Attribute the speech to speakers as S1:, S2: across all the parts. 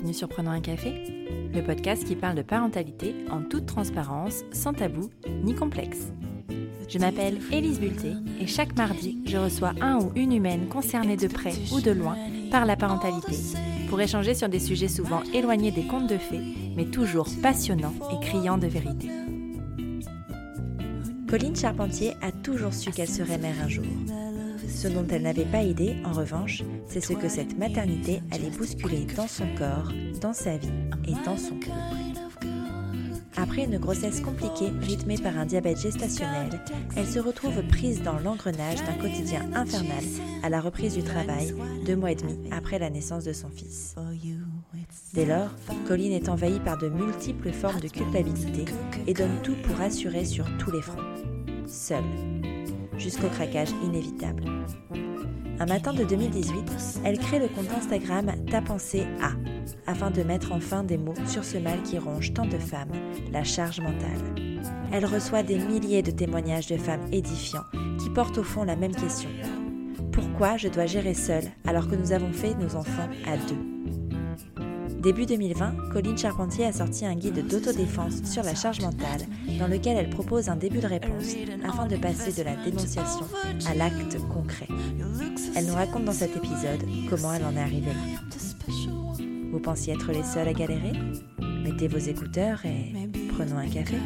S1: bienvenue sur un café, le podcast qui parle de parentalité en toute transparence, sans tabou ni complexe. Je m'appelle Élise Bulté et chaque mardi, je reçois un ou une humaine concernée de près ou de loin par la parentalité pour échanger sur des sujets souvent éloignés des contes de fées, mais toujours passionnants et criants de vérité. Pauline Charpentier a toujours su qu'elle serait mère un jour. Ce dont elle n'avait pas idée, en revanche, c'est ce que cette maternité allait bousculer dans son corps, dans sa vie et dans son couple. Après une grossesse compliquée rythmée par un diabète gestationnel, elle se retrouve prise dans l'engrenage d'un quotidien infernal à la reprise du travail, deux mois et demi après la naissance de son fils. Dès lors, Colline est envahie par de multiples formes de culpabilité et donne tout pour assurer sur tous les fronts. Seule, jusqu'au craquage inévitable. Un matin de 2018, elle crée le compte Instagram Ta pensée A, afin de mettre enfin des mots sur ce mal qui ronge tant de femmes, la charge mentale. Elle reçoit des milliers de témoignages de femmes édifiants qui portent au fond la même question. Pourquoi je dois gérer seule alors que nous avons fait nos enfants à deux? Début 2020, Colline Charpentier a sorti un guide d'autodéfense sur la charge mentale dans lequel elle propose un début de réponse afin de passer de la dénonciation à l'acte concret. Elle nous raconte dans cet épisode comment elle en est arrivée là. Vous pensiez être les seuls à galérer? Mettez vos écouteurs et prenons un café.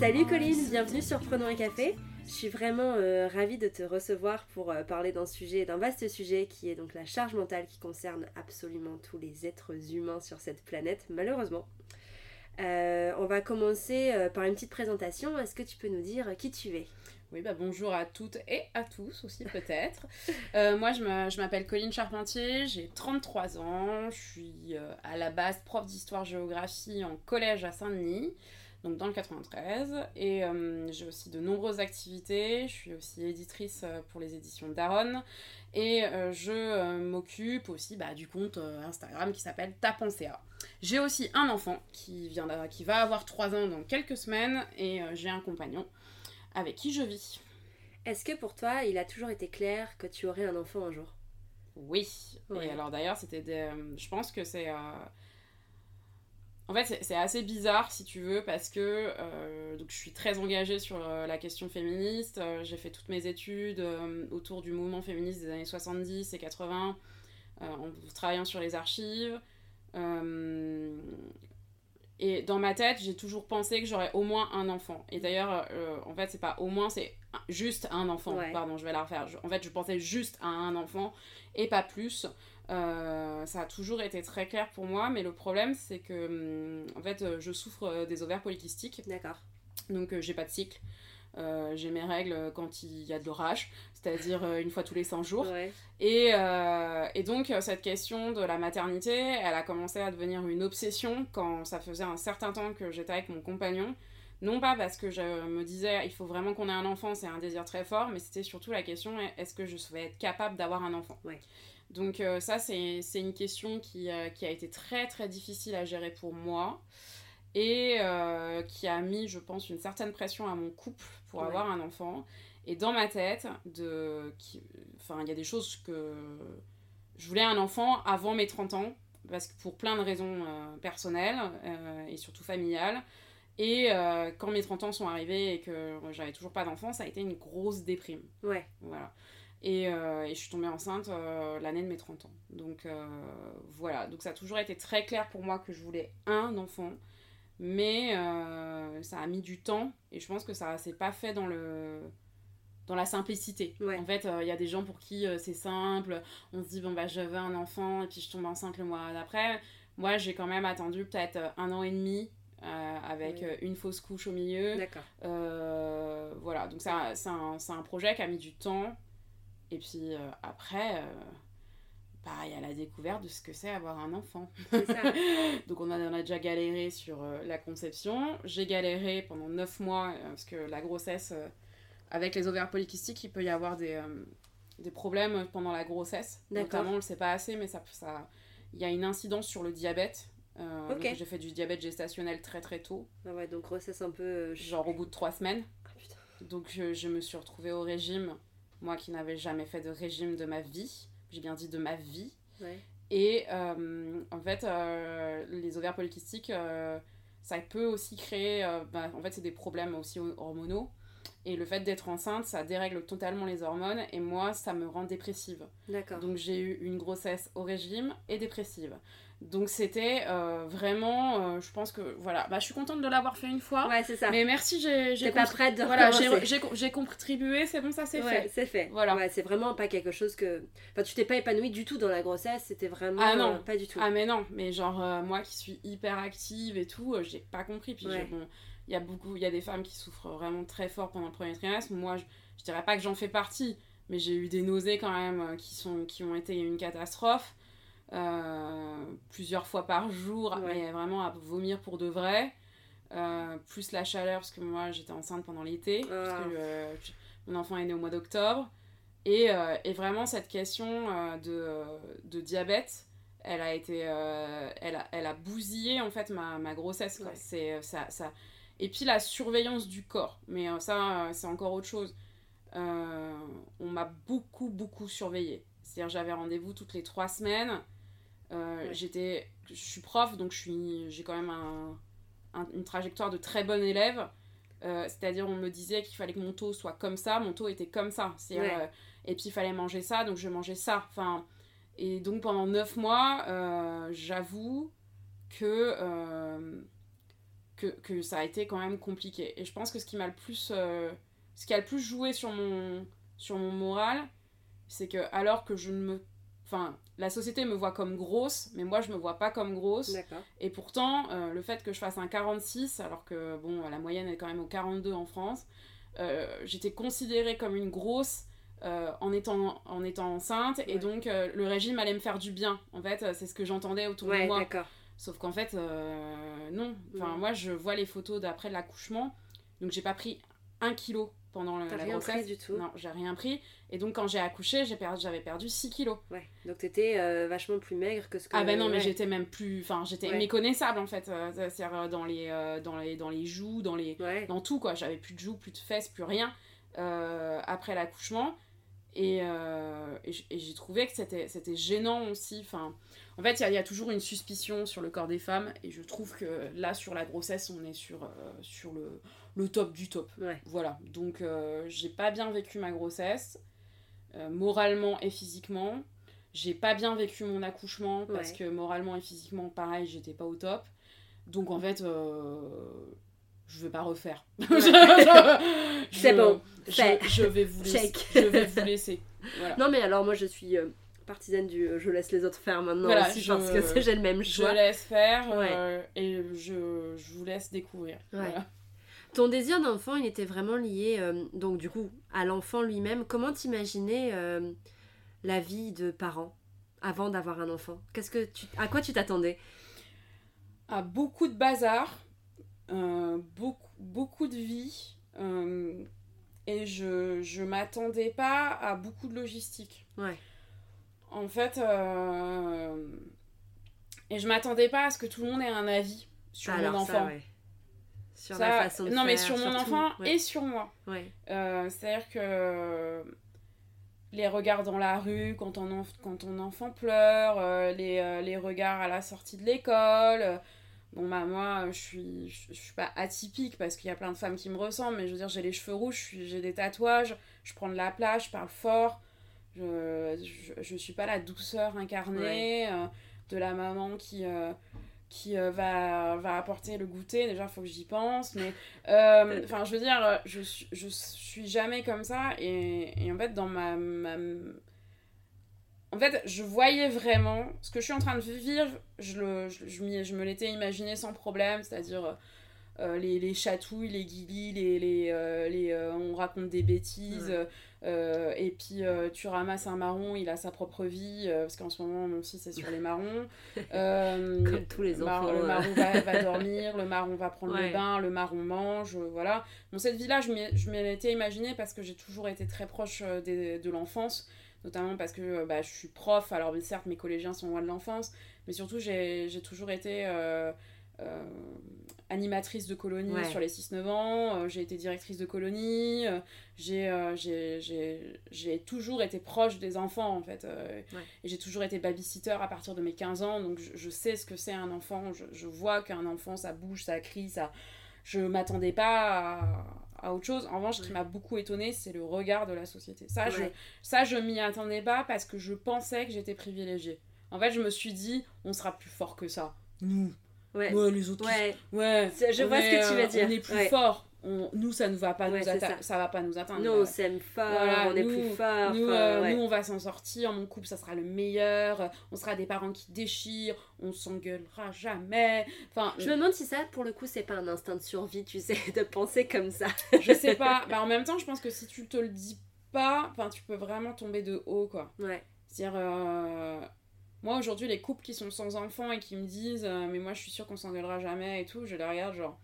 S1: Salut Colline, bienvenue sur Prenons un café. Je suis vraiment euh, ravie de te recevoir pour euh, parler d'un sujet, d'un vaste sujet qui est donc la charge mentale qui concerne absolument tous les êtres humains sur cette planète, malheureusement. Euh, on va commencer par une petite présentation. Est-ce que tu peux nous dire qui tu es?
S2: Oui, bah bonjour à toutes et à tous aussi peut-être. moi, je m'appelle Colline Charpentier, j'ai 33 ans, je suis à la base prof d'histoire-géographie en collège à Saint-Denis donc dans le 93. Et euh, j'ai aussi de nombreuses activités. Je suis aussi éditrice euh, pour les éditions Daron. Et euh, je m'occupe aussi bah, du compte Instagram qui s'appelle Ta J'ai aussi un enfant qui, vient qui va avoir 3 ans dans quelques semaines et j'ai un compagnon avec qui je vis.
S1: Est-ce que pour toi, il a toujours été clair que tu aurais un enfant un jour?
S2: Oui. Et alors d'ailleurs, c'était je pense que c'est en fait, c'est assez bizarre, si tu veux, parce que euh, donc, je suis très engagée sur euh, la question féministe. Euh, j'ai fait toutes mes études autour du mouvement féministe des années 70 et 80, en travaillant sur les archives. et dans ma tête, j'ai toujours pensé que j'aurais au moins un enfant. Et d'ailleurs, en fait, c'est pas au moins, c'est juste un enfant. Pardon, je vais la refaire. en fait, je pensais juste à un enfant et pas plus. Euh, ça a toujours été très clair pour moi, mais le problème c'est que hum, en fait euh, je souffre euh, des ovaires polykystiques.
S1: D'accord.
S2: Donc j'ai pas de cycle. j'ai mes règles quand il y a de l'orage, c'est-à-dire une fois tous les 100 jours. Et, et, donc cette question de la maternité, elle a commencé à devenir une obsession quand ça faisait un certain temps que j'étais avec mon compagnon. Non pas parce que je me disais il faut vraiment qu'on ait un enfant, c'est un désir très fort, mais c'était surtout la question est-ce que je vais être capable d'avoir un enfant?
S1: Ouais.
S2: Donc euh, ça, c'est une question qui, euh, qui, a été très très difficile à gérer pour moi et euh, qui a mis, je pense, une certaine pression à mon couple pour avoir un enfant. Et dans ma tête, de, enfin, il y a des choses que je voulais un enfant avant mes 30 ans, parce que pour plein de raisons personnelles et surtout familiales. Et quand mes 30 ans sont arrivés et que j'avais toujours pas d'enfant, ça a été une grosse déprime.
S1: Ouais.
S2: Voilà. Euh, et, je suis tombée enceinte euh, l'année de mes 30 ans. Donc euh, voilà, donc ça a toujours été très clair pour moi que je voulais un enfant. Mais ça a mis du temps et je pense que ça s'est pas fait dans le dans la simplicité. En fait, il y a des gens pour qui c'est simple, on se dit bon bah je veux un enfant et puis je tombe enceinte le mois d'après. Moi, j'ai quand même attendu peut-être un an et demi avec une fausse couche au milieu.
S1: D'accord.
S2: voilà, donc c'est un, un, projet qui a mis du temps. Et puis euh, après, euh, bah, il y a la découverte de ce que c'est avoir un enfant. Ça. Donc on a, on a, déjà galéré sur euh, la conception. J'ai galéré pendant 9 mois parce que la grossesse, avec les ovaires polykystiques, il peut y avoir des, des problèmes pendant la grossesse. Notamment, on ne le sait pas assez, mais ça, ça, il y a une incidence sur le diabète. J'ai fait du diabète gestationnel très très tôt.
S1: Ah ouais, donc grossesse un peu...
S2: Genre au bout de 3 semaines. Ah, donc je, je, me suis retrouvée au régime moi qui n'avais jamais fait de régime de ma vie, j'ai bien dit de ma vie. Et en fait, les ovaires polykystiques, ça peut aussi créer. Bah, en fait, c'est des problèmes aussi hormonaux. Et le fait d'être enceinte, ça dérègle totalement les hormones et moi, ça me rend dépressive.
S3: D'accord.
S2: Donc j'ai eu une grossesse au régime et dépressive. Donc c'était euh, vraiment, euh, je pense que voilà, bah, je suis contente de l'avoir fait une fois.
S3: Ouais, c'est ça.
S2: Mais merci, j'ai.
S3: T'es pas prête de
S2: Voilà, j'ai contribué, c'est bon, ça c'est
S3: ouais,
S2: fait.
S3: c'est fait. Voilà. Ouais, c'est vraiment pas quelque chose que. Enfin, tu t'es pas épanouie du tout dans la grossesse, c'était vraiment.
S2: Ah non,
S3: euh, pas du tout.
S2: Ah mais non, mais genre moi qui suis hyper active et tout, j'ai pas compris. Puis bon, il y a beaucoup, il y a des femmes qui souffrent vraiment très fort pendant le premier trimestre. Moi, je, je dirais pas que j'en fais partie, mais j'ai eu des nausées quand même qui, sont, qui ont été une catastrophe. Euh, plusieurs fois par jour, mais vraiment à vomir pour de vrai. Euh, plus la chaleur, parce que moi j'étais enceinte pendant l'été, parce que ah. euh, mon enfant est né au mois d'octobre. Et, et, vraiment cette question de, de, diabète, elle a été elle, a, elle a bousillé en fait ma, ma grossesse c'est ça, ça et puis la surveillance du corps. Mais ça c'est encore autre chose. On m'a beaucoup beaucoup surveillée. C'est à dire j'avais rendez-vous toutes les trois semaines. Euh, j'étais, je suis prof, donc j'ai quand même un, une trajectoire de très bon élève. Euh, c'est-à-dire, on me disait qu'il fallait que mon taux soit comme ça, mon taux était comme ça. Euh, et puis, il fallait manger ça, donc je mangeais ça. Enfin, et donc, pendant 9 mois, j'avoue que, que, que, ça a été quand même compliqué. Et je pense que ce qui m'a le plus, ce qui a le plus joué sur mon, sur mon moral, c'est que alors que je ne me Enfin, la société me voit comme grosse, mais moi je me vois pas comme grosse. Et pourtant, euh, le fait que je fasse un 46, alors que bon, la moyenne est quand même au 42 en France, euh, j'étais considérée comme une grosse euh, en, étant, en étant enceinte, et donc le régime allait me faire du bien. En fait, c'est ce que j'entendais autour de moi. Sauf qu'en fait, non. Enfin, moi je vois les photos d'après l'accouchement, donc j'ai pas pris un kilo pendant la
S3: rien
S2: grossesse.
S3: Pris du tout.
S2: Non, j'ai rien pris. Et donc, quand j'ai accouché, j'ai perdu, j'avais perdu 6 kilos.
S3: Ouais. Donc, t'étais euh, vachement plus maigre que ce que.
S2: Ah, ben non, mais j'étais même plus. Enfin, j'étais méconnaissable en fait. Euh, c'est-à-dire euh, dans les, dans, les, dans les joues, dans, les, dans tout quoi. J'avais plus de joues, plus de fesses, plus rien après l'accouchement. Et, et j'ai trouvé que c'était gênant aussi. Enfin, en fait, il y, a toujours une suspicion sur le corps des femmes. Et je trouve que là, sur la grossesse, on est sur, sur le le top du top. Voilà. Donc, euh, j'ai pas bien vécu ma grossesse, euh, moralement et physiquement. J'ai pas bien vécu mon accouchement parce que moralement et physiquement, pareil, j'étais pas au top. Donc, en fait, euh, je vais pas refaire.
S3: C'est bon.
S2: Je, vais vous laisser. je vais vous laisser.
S3: Non, mais alors, moi, je suis partisane du je laisse les autres faire maintenant aussi parce que j'ai le même choix.
S2: Je laisse faire et je, je, vous laisse découvrir. Voilà.
S3: Ton désir d'enfant, il était vraiment lié, euh, donc du coup, à l'enfant lui-même. Comment t'imaginais euh, la vie de parent avant d'avoir un enfant? Qu'est-ce que tu, à quoi tu t'attendais?
S2: À beaucoup de bazar, euh, beaucoup, beaucoup de vie, et je je m'attendais pas à beaucoup de logistique.
S3: Ouais.
S2: En fait, et je m'attendais pas à ce que tout le monde ait un avis sur mon enfant. ouais
S3: sur la façon de
S2: non
S3: mais
S2: sur mon enfant et sur moi euh, c'est à dire que les regards dans la rue quand ton, quand ton enfant pleure euh, les, euh, les, regards à la sortie de l'école bon bah moi je suis je, suis pas atypique parce qu'il y a plein de femmes qui me ressemblent mais je veux dire j'ai les cheveux rouges j'ai des tatouages je prends de la plage je parle fort je, je, je suis pas la douceur incarnée de la maman qui qui euh, va, va apporter le goûter. Déjà, il faut que j'y pense. Mais, euh, enfin, je veux dire, je, je suis jamais comme ça. Et, et en fait, dans ma, ma, En fait, je voyais vraiment ce que je suis en train de vivre. Je, le, je, je, me l'étais imaginé sans problème. C'est-à-dire euh, les, les, chatouilles, les guilis, les, les, euh, les euh, on raconte des bêtises, et puis tu ramasses un marron, il a sa propre vie, parce qu'en ce moment, mon fils est sur les marrons.
S3: Comme tous les enfants.
S2: le marron va, va, dormir, le marron va prendre le bain, le marron mange, voilà. Bon, cette vie-là, je m'y étais imaginée parce que j'ai toujours été très proche de l'enfance notamment parce que bah, je suis prof, alors certes mes collégiens sont loin de l'enfance, mais surtout j'ai toujours été animatrice de colonie
S3: Ouais.
S2: sur les 6-9 ans, euh, j'ai été directrice de colonie, euh, j'ai, euh, toujours été proche des enfants en fait. euh,
S3: Ouais.
S2: Et j'ai toujours été babysitter à partir de mes 15 ans, donc je, je sais ce que c'est un enfant, je, je vois qu'un enfant ça bouge, ça crie, ça... Je m'attendais pas à, à autre chose. En revanche, ce qui m'a beaucoup étonnée, c'est le regard de la société. Ça, je, ça, je m'y attendais pas parce que je pensais que j'étais privilégiée. En fait, je me suis dit, on sera plus fort que ça. Nous.
S3: Ouais.
S2: Ouais, les autres.
S3: Ouais.
S2: Ouais,
S3: je vois ce que tu veux
S2: euh,
S3: dire.
S2: On est plus
S3: Ouais.
S2: fort. On, nous, ça ne va pas
S3: Ouais,
S2: nous
S3: c'est
S2: atta-
S3: ça.
S2: ça. va pas nous atteindre.
S3: Nous, on s'aime fort,
S2: Voilà,
S3: on est plus fort.
S2: nous, euh,
S3: ouais.
S2: nous, on va s'en sortir. Mon couple, ça sera le meilleur. On sera des parents qui déchirent. On s'engueulera jamais. Enfin,
S3: Je me demande si ça, pour le coup, c'est pas un instinct de survie, tu sais, de penser comme ça.
S2: je sais pas. Bah, en même temps, je pense que si tu te le dis pas, enfin, tu peux vraiment tomber de haut, quoi.
S3: Ouais.
S2: C'est-à-dire, euh, moi aujourd'hui, les couples qui sont sans enfants et qui me disent, euh, mais moi je suis sûre qu'on s'engueulera jamais et tout, je les regarde, genre,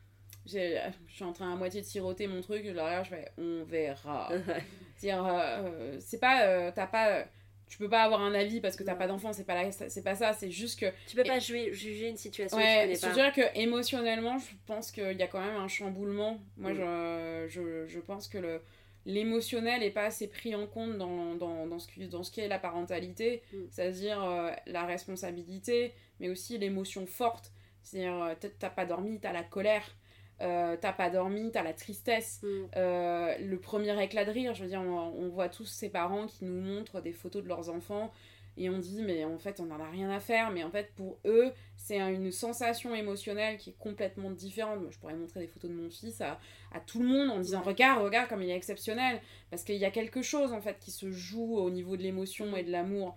S2: je suis en train à moitié de siroter mon truc, je regarde, je fais, on verra. C'est-à-dire, euh, c'est pas, euh, t'as pas, tu peux pas avoir un avis parce que t'as pas d'enfant, c'est pas, la- c'est pas ça, c'est juste que
S3: tu peux pas jouer- juger une situation que
S2: Ouais,
S3: tu connais pas.
S2: c'est-à-dire que émotionnellement, je pense qu'il y a quand même un chamboulement. Moi,
S3: Mm.
S2: je, je, je pense que le l'émotionnel n'est pas assez pris en compte dans, dans, dans, ce, qui, dans ce qui est la parentalité,
S3: Mm.
S2: c'est-à-dire euh, la responsabilité, mais aussi l'émotion forte. C'est-à-dire, t'as- t'as pas dormi, t'as la colère, euh, t'as pas dormi, t'as la tristesse.
S3: Mm.
S2: Euh, le premier éclat de rire, je veux dire, on, on voit tous ces parents qui nous montrent des photos de leurs enfants et on dit, mais en fait, on n'en a rien à faire. Mais en fait, pour eux, c'est un- une sensation émotionnelle qui est complètement différente. Moi, je pourrais montrer des photos de mon fils à, à tout le monde en disant, regarde, regarde comme il est exceptionnel. Parce qu'il y a quelque chose, en fait, qui se joue au niveau de l'émotion et de l'amour.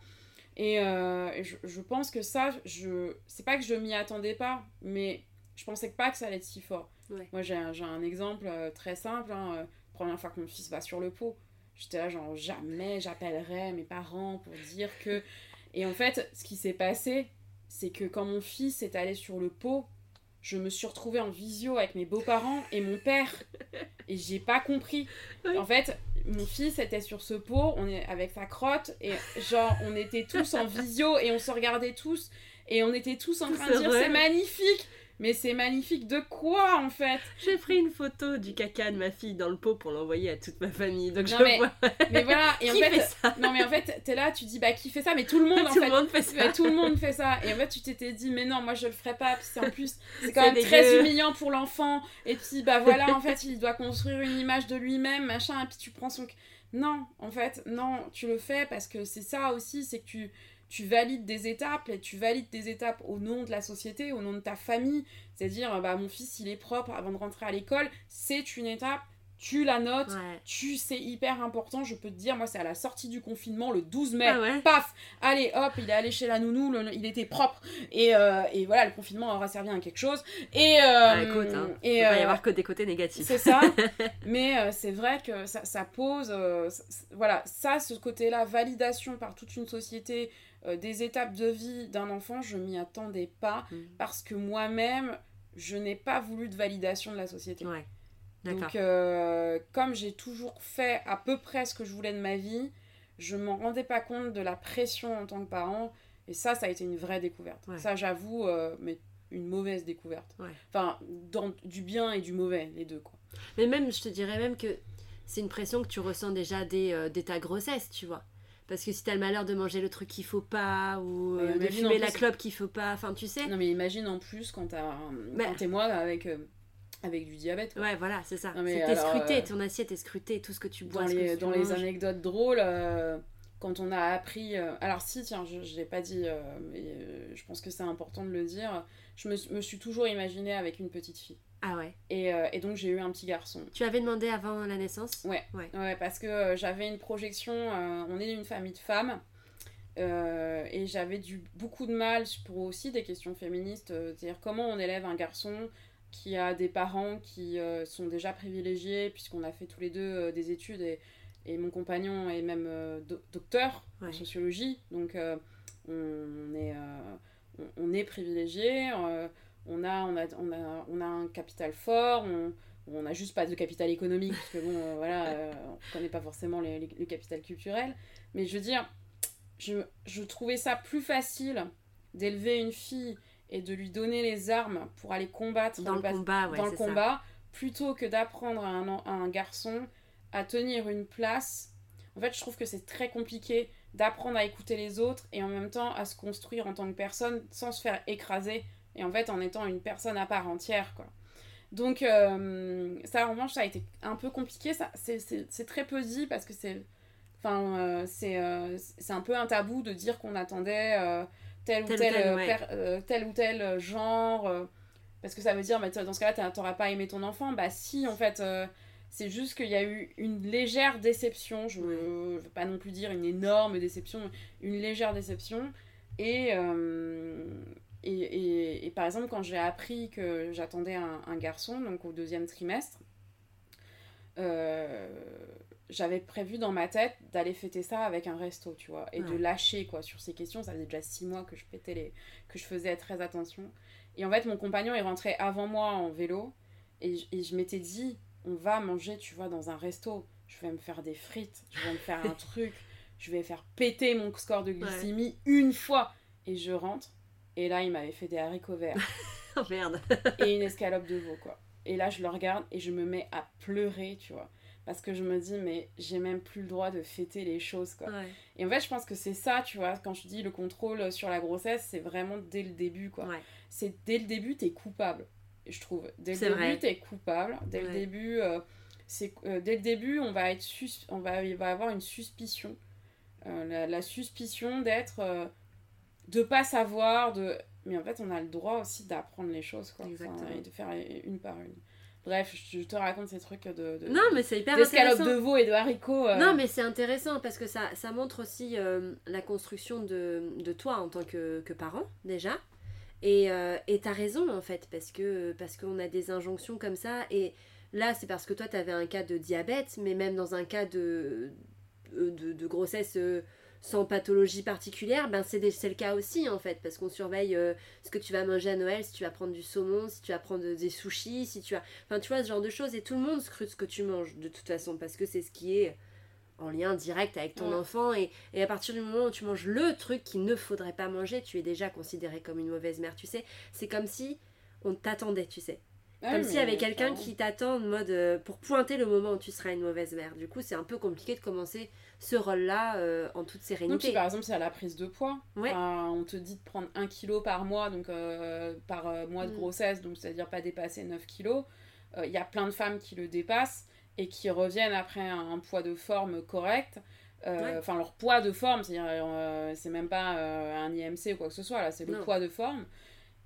S2: Et euh, je, je pense que ça, je c'est pas que je m'y attendais pas, mais je pensais pas que ça allait être si fort.
S3: Ouais.
S2: Moi, j'ai un, un exemple euh, très simple. hein, euh, première fois que mon fils va sur le pot, j'étais là, genre, jamais j'appellerai mes parents pour dire que. Et en fait, ce qui s'est passé, c'est que quand mon fils est allé sur le pot, je me suis retrouvée en visio avec mes beaux-parents et mon père. Et j'ai pas compris.
S3: Oui.
S2: En fait, mon fils était sur ce pot, on est avec sa crotte, et genre, on était tous en visio et on se regardait tous, et on était tous en train de dire c'est magnifique! Mais c'est magnifique de quoi en fait?
S3: J'ai pris une photo du caca de ma fille dans le pot pour l'envoyer à toute ma famille. Donc
S2: Non,
S3: je
S2: mais
S3: vois
S2: Mais voilà, et en
S3: qui
S2: fait,
S3: fait ça?
S2: non mais en fait, t'es là, tu dis bah qui fait ça? Mais tout le monde en
S3: Tout
S2: fait.
S3: le monde fait ça.
S2: Tout le monde fait ça. Et en fait, tu t'étais dit, mais non, moi je le ferai pas. Puis c'est en plus, c'est quand même très humiliant pour l'enfant. Et puis, bah voilà, en fait, il doit construire une image de lui-même, machin. Et puis tu prends son. Non, en fait, non, tu le fais parce que c'est ça aussi, c'est que tu, tu valides des étapes et tu valides des étapes au nom de la société, au nom de ta famille. C'est-à-dire, bah mon fils, il est propre avant de rentrer à l'école. C'est une étape, tu la notes.
S3: Ouais.
S2: Tu, c'est hyper important, je peux te dire, moi c'est à la sortie du confinement, le 12 mai,
S3: Ah ouais.
S2: paf, allez hop, il est allé chez la nounou, le- il était propre, et, euh, et voilà, le confinement aura servi à quelque chose, et... euh,
S3: Ah, écoute, hein,
S2: et,
S3: il peut pas y
S2: euh,
S3: avoir que des côtés négatifs.
S2: c'est ça, mais euh, c'est vrai que ça, ça pose, euh, voilà, ça, ce côté-là, validation par toute une société euh, des étapes de vie d'un enfant, je m'y attendais pas,
S3: Mm.
S2: parce que moi-même, je n'ai pas voulu de validation de la société.
S3: Ouais.
S2: Donc, euh, comme j'ai toujours fait à peu près ce que je voulais de ma vie, je m'en rendais pas compte de la pression en tant que parent. Et ça, ça a été une vraie découverte.
S3: Ouais.
S2: Ça, j'avoue, euh, mais une mauvaise découverte.
S3: Ouais.
S2: Enfin, dans du bien et du mauvais, les deux, quoi.
S3: Mais même, je te dirais même que c'est une pression que tu ressens déjà dès, euh, dès ta grossesse, tu vois. Parce que si t'as le malheur de manger le truc qu'il faut pas, ou
S2: Ouais,
S3: euh, de fumer la clope qu'il faut pas, enfin tu sais.
S2: Non, mais imagine en plus quand t'as
S3: Bah.
S2: t'es moi avec, euh, avec du diabète. quoi.
S3: Ouais, voilà, c'est ça. T'es scruté,
S2: euh,
S3: ton assiette est scrutée, tout ce que tu bois,
S2: dans
S3: ce que
S2: les,
S3: tu
S2: dans les anecdotes drôles, euh, quand on a appris. euh, alors, si, tiens, je ne l'ai pas dit, mais je pense que c'est important de le dire. Je me, me suis toujours imaginée avec une petite fille.
S3: Ah ouais.
S2: Et, euh, et donc, j'ai eu un petit garçon.
S3: Tu avais demandé avant la naissance?
S2: Ouais.
S3: Ouais.
S2: Ouais, parce que euh, j'avais une projection. euh, on est une famille de femmes. et j'avais du beaucoup de mal pour aussi des questions féministes, c'est-à-dire comment on élève un garçon qui a des parents qui sont déjà privilégiés, puisqu'on a fait tous les deux des études, et, et mon compagnon est même do- docteur en sociologie, donc on, est, on, on est privilégié, on, a, on, a, on, a, on a un capital fort, on, on n'a juste pas de capital économique, parce que bon, euh, voilà, euh, on connaît pas forcément les- les- le capital culturel, mais je veux dire, je, je trouvais ça plus facile d'élever une fille et de lui donner les armes pour aller combattre
S3: Dans le
S2: pas-
S3: combat, ouais,
S2: dans le combat plutôt que d'apprendre à un, à un garçon à tenir une place. En fait, je trouve que c'est très compliqué d'apprendre à écouter les autres et en même temps à se construire en tant que personne sans se faire écraser et en fait en étant une personne à part entière quoi. Donc euh, ça en revanche ça a été un peu compliqué, ça c'est- très peu dit parce que c'est enfin euh, c'est euh, c'est un peu un tabou de dire qu'on attendait euh, tel ou
S3: Tel
S2: tel,
S3: ou tel, ouais.
S2: per- tel ou tel genre parce que ça veut dire bah, dans ce cas-là t'auras pas aimé ton enfant. Bah si en fait c'est juste qu'il y a eu une légère déception. Je ne veux pas non plus dire une énorme déception une légère déception. Et et, et, et par exemple quand j'ai appris que j'attendais un, un garçon donc au deuxième trimestre euh, j'avais prévu dans ma tête d'aller fêter ça avec un resto, tu vois, et de lâcher quoi sur ces questions. Ça faisait déjà six mois que je pétais les, que je faisais très attention. Et en fait, mon compagnon est rentré avant moi en vélo, et, je- et je m'étais dit, on va manger, tu vois, dans un resto. Je vais me faire des frites, je vais me faire un truc, je vais faire péter mon score de glycémie une fois. Et je rentre, et là, il m'avait fait des haricots verts
S3: Oh merde.
S2: et une escalope de veau, quoi. Et là, je le regarde et je me mets à pleurer, tu vois. Parce que je me dis, mais j'ai même plus le droit de fêter les choses, quoi.
S3: Ouais.
S2: Et en fait, je pense que c'est ça, tu vois, quand je dis le contrôle sur la grossesse, c'est vraiment dès le début, quoi.
S3: Ouais.
S2: C'est dès le début, t'es coupable, je trouve. Dès le début, t'es coupable. Dès le début, euh, c'est euh, dès le début, on va être sus- on va, il va avoir une suspicion, Euh, la, la suspicion d'être, de pas savoir, de. Mais en fait, on a le droit aussi d'apprendre les choses, quoi. Enfin,
S3: Exactement.
S2: et de faire une par une. Bref, je te raconte ces trucs de. de
S3: Non, mais c'est hyper intéressant.
S2: de veau et de haricots. euh,
S3: Non, mais c'est intéressant parce que ça, ça montre aussi euh, la construction de, de toi en tant que, que parent, déjà. Et euh, et t'as raison, en fait, parce que parce qu'on a des injonctions comme ça. Et là, c'est parce que toi, t'avais un cas de diabète, mais même dans un cas de, de, de grossesse euh, sans pathologie particulière, ben c'est le cas aussi, en fait, parce qu'on surveille euh, ce que tu vas manger à Noël, si tu vas prendre du saumon, si tu vas prendre des sushis, si tu vas... Enfin, tu vois, ce genre de choses. Et tout le monde scrute ce que tu manges, de toute façon, parce que c'est ce qui est en lien direct avec ton
S2: Ouais.
S3: enfant. Et, et à partir du moment où tu manges le truc qu'il ne faudrait pas manger, tu es déjà considéré comme une mauvaise mère, tu sais. C'est comme si on t'attendait, tu sais.
S2: ah
S3: Comme s'il y avait quelqu'un qui t'attend en mode euh, pour pointer le moment où tu seras une mauvaise mère. Du coup, c'est un peu compliqué de commencer ce rôle-là euh, en toute sérénité.
S2: par exemple, c'est à la prise de poids.
S3: Ouais.
S2: On te dit de prendre 1 kg par mois, donc euh, par euh, mois de
S3: Mm.
S2: grossesse, donc c'est-à-dire pas dépasser 9 kg. Il y a plein de femmes qui le dépassent et qui reviennent après un, un poids de forme correct. Euh,
S3: Ouais.
S2: Enfin, leur poids de forme, c'est-à-dire, euh, c'est même pas euh, un IMC ou quoi que ce soit, là, c'est le
S3: Non.
S2: poids de forme.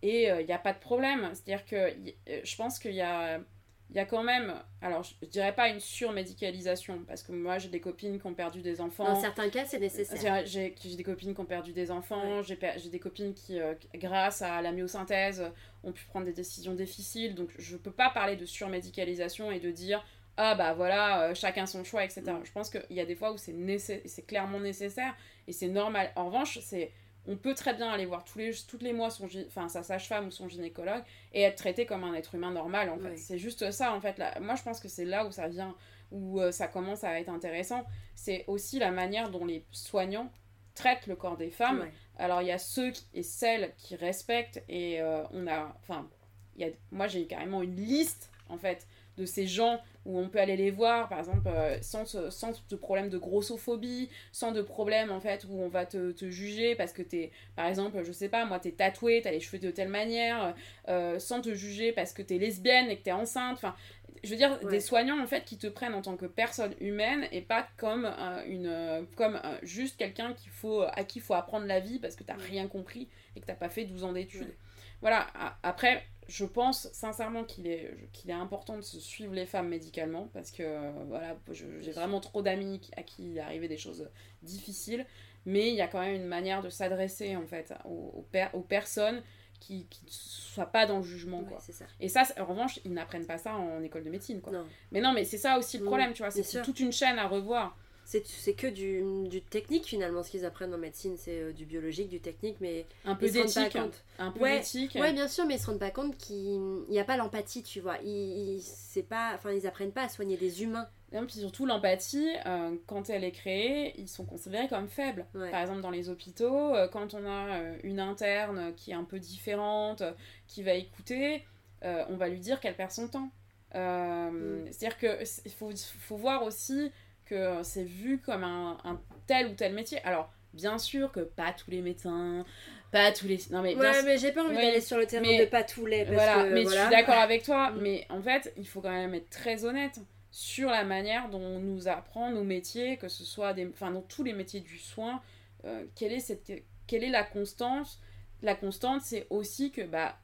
S2: Et il n'y a pas de problème. C'est-à-dire que y- euh, je pense qu'il y a, il y a quand même, alors je, je dirais pas une surmédicalisation, parce que moi j'ai des copines qui ont perdu des enfants.
S3: Dans certains cas, c'est nécessaire.
S2: J'ai des copines qui ont perdu des enfants, j'ai per- j'ai des copines qui, euh, grâce à la myosynthèse, ont pu prendre des décisions difficiles. Donc je peux pas parler de surmédicalisation et de dire ah bah voilà, euh, chacun son choix, etc.
S3: Mm.
S2: Je pense qu'il y a des fois où c'est clairement nécessaire et c'est normal. En revanche, c'est on peut très bien aller voir tous les, tous les mois son, enfin, sa sage-femme ou son gynécologue et être traité comme un être humain normal en fait. C'est juste ça en fait. Là. Moi je pense que c'est là où ça vient, où euh, ça commence à être intéressant. C'est aussi la manière dont les soignants traitent le corps des femmes. Alors il y a ceux qui- et celles qui respectent et euh, on a, enfin, il y a, moi j'ai carrément une liste en fait de ces gens où on peut aller les voir, par exemple, euh, sans, ce- sans de problème de grossophobie, sans de problème en fait où on va te, te juger parce que t'es, par exemple, je sais pas, moi t'es tatoué, t'as les cheveux de telle manière, euh, sans te juger parce que t'es lesbienne et que t'es enceinte, enfin, je veux dire,
S3: Ouais.
S2: des soignants en fait qui te prennent en tant que personne humaine et pas comme euh, une, comme juste quelqu'un qu'il faut, à qui il faut apprendre la vie parce que t'as rien compris et que t'as pas fait 12 ans d'études.
S3: Ouais.
S2: Voilà, après, je pense sincèrement qu'il est, qu'il est important de se suivre les femmes médicalement parce que euh, voilà, j'ai vraiment trop d'amis à qui il est arrivé des choses difficiles, mais il y a quand même une manière de s'adresser en fait aux, aux, per- aux personnes qui ne soient pas dans le jugement.
S3: Ouais,
S2: quoi.
S3: ça.
S2: Et ça, en revanche, ils n'apprennent pas ça en école de médecine. Quoi.
S3: Non.
S2: Mais non, mais c'est ça aussi le
S3: Mm,
S2: problème, tu vois, c'est toute une chaîne à revoir.
S3: C'est c'est que du, du technique finalement, ce qu'ils apprennent en médecine, c'est euh, du biologique, du technique, mais
S2: Un peu d'éthique,
S3: compte.
S2: un peu
S3: Ouais,
S2: d'éthique.
S3: Ouais, bien sûr, mais ils se rendent pas compte qu'il n'y a pas l'empathie, tu vois. Ils, ils, c'est pas, enfin, ils apprennent pas à soigner des humains.
S2: Et puis surtout, l'empathie, euh, quand elle est créée, ils sont considérés comme faibles.
S3: Ouais.
S2: Par exemple, dans les hôpitaux, euh, quand on a une interne qui est un peu différente, qui va écouter, euh, on va lui dire qu'elle perd son temps. Euh,
S3: Mm.
S2: C'est-à-dire qu'il faut, faut voir aussi que c'est vu comme un, un tel ou tel métier. Alors, bien sûr que pas tous les médecins, pas tous les... Non, mais
S3: Ouais, mais j'ai pas envie d'aller sur le terrain
S2: mais-
S3: de pas tous les. Parce
S2: voilà,
S3: que,
S2: mais
S3: voilà.
S2: je suis d'accord avec toi,
S3: Mm.
S2: mais en fait, il faut quand même être très honnête sur la manière dont on nous apprend nos métiers, que ce soit des, enfin, dans tous les métiers du soin, euh, quelle, est cette, quelle est la constance? La constante, c'est aussi que bah,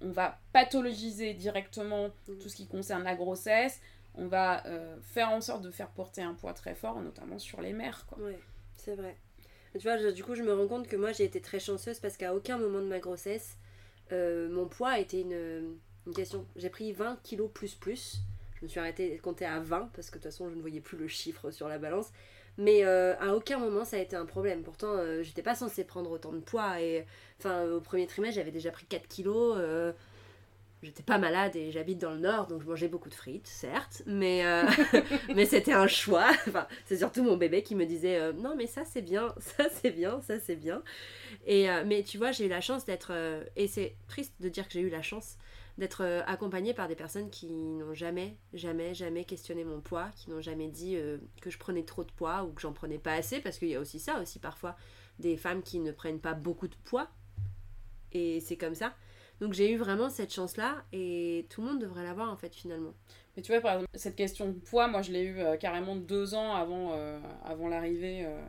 S2: on va pathologiser directement
S3: Mm.
S2: tout ce qui concerne la grossesse, on va euh, faire en sorte de faire porter un poids très fort, notamment sur les mères. Quoi.
S3: C'est vrai. Tu vois, je- du coup, je me rends compte que moi, j'ai été très chanceuse parce qu'à aucun moment de ma grossesse, euh, mon poids a été une, une question. J'ai pris 20 kilos plus plus. Je me suis arrêtée de compter à 20 parce que de toute façon, je ne voyais plus le chiffre sur la balance. Mais euh, à aucun moment, ça a été un problème. Pourtant, euh, j'étais pas censée prendre autant de poids. Et enfin, au premier trimestre, j'avais déjà pris 4 kilos. J'étais pas malade et j'habite dans le nord, donc je mangeais beaucoup de frites, certes, mais, euh, mais c'était un choix. Enfin, c'est surtout mon bébé qui me disait euh, non, mais ça c'est bien, ça c'est bien, ça c'est bien. Et, euh, mais tu vois, j'ai eu la chance d'être, et c'est triste de dire que j'ai eu la chance d'être accompagnée par des personnes qui n'ont jamais, jamais, jamais questionné mon poids, qui n'ont jamais dit que je prenais trop de poids ou que j'en prenais pas assez, parce qu'il y a aussi ça aussi parfois, des femmes qui ne prennent pas beaucoup de poids, et c'est comme ça. Donc j'ai eu vraiment cette chance-là, et tout le monde devrait l'avoir en fait finalement.
S2: Mais tu vois, par exemple, cette question de poids, moi, je l'ai eu euh, carrément deux ans avant, euh, avant l'arrivée euh,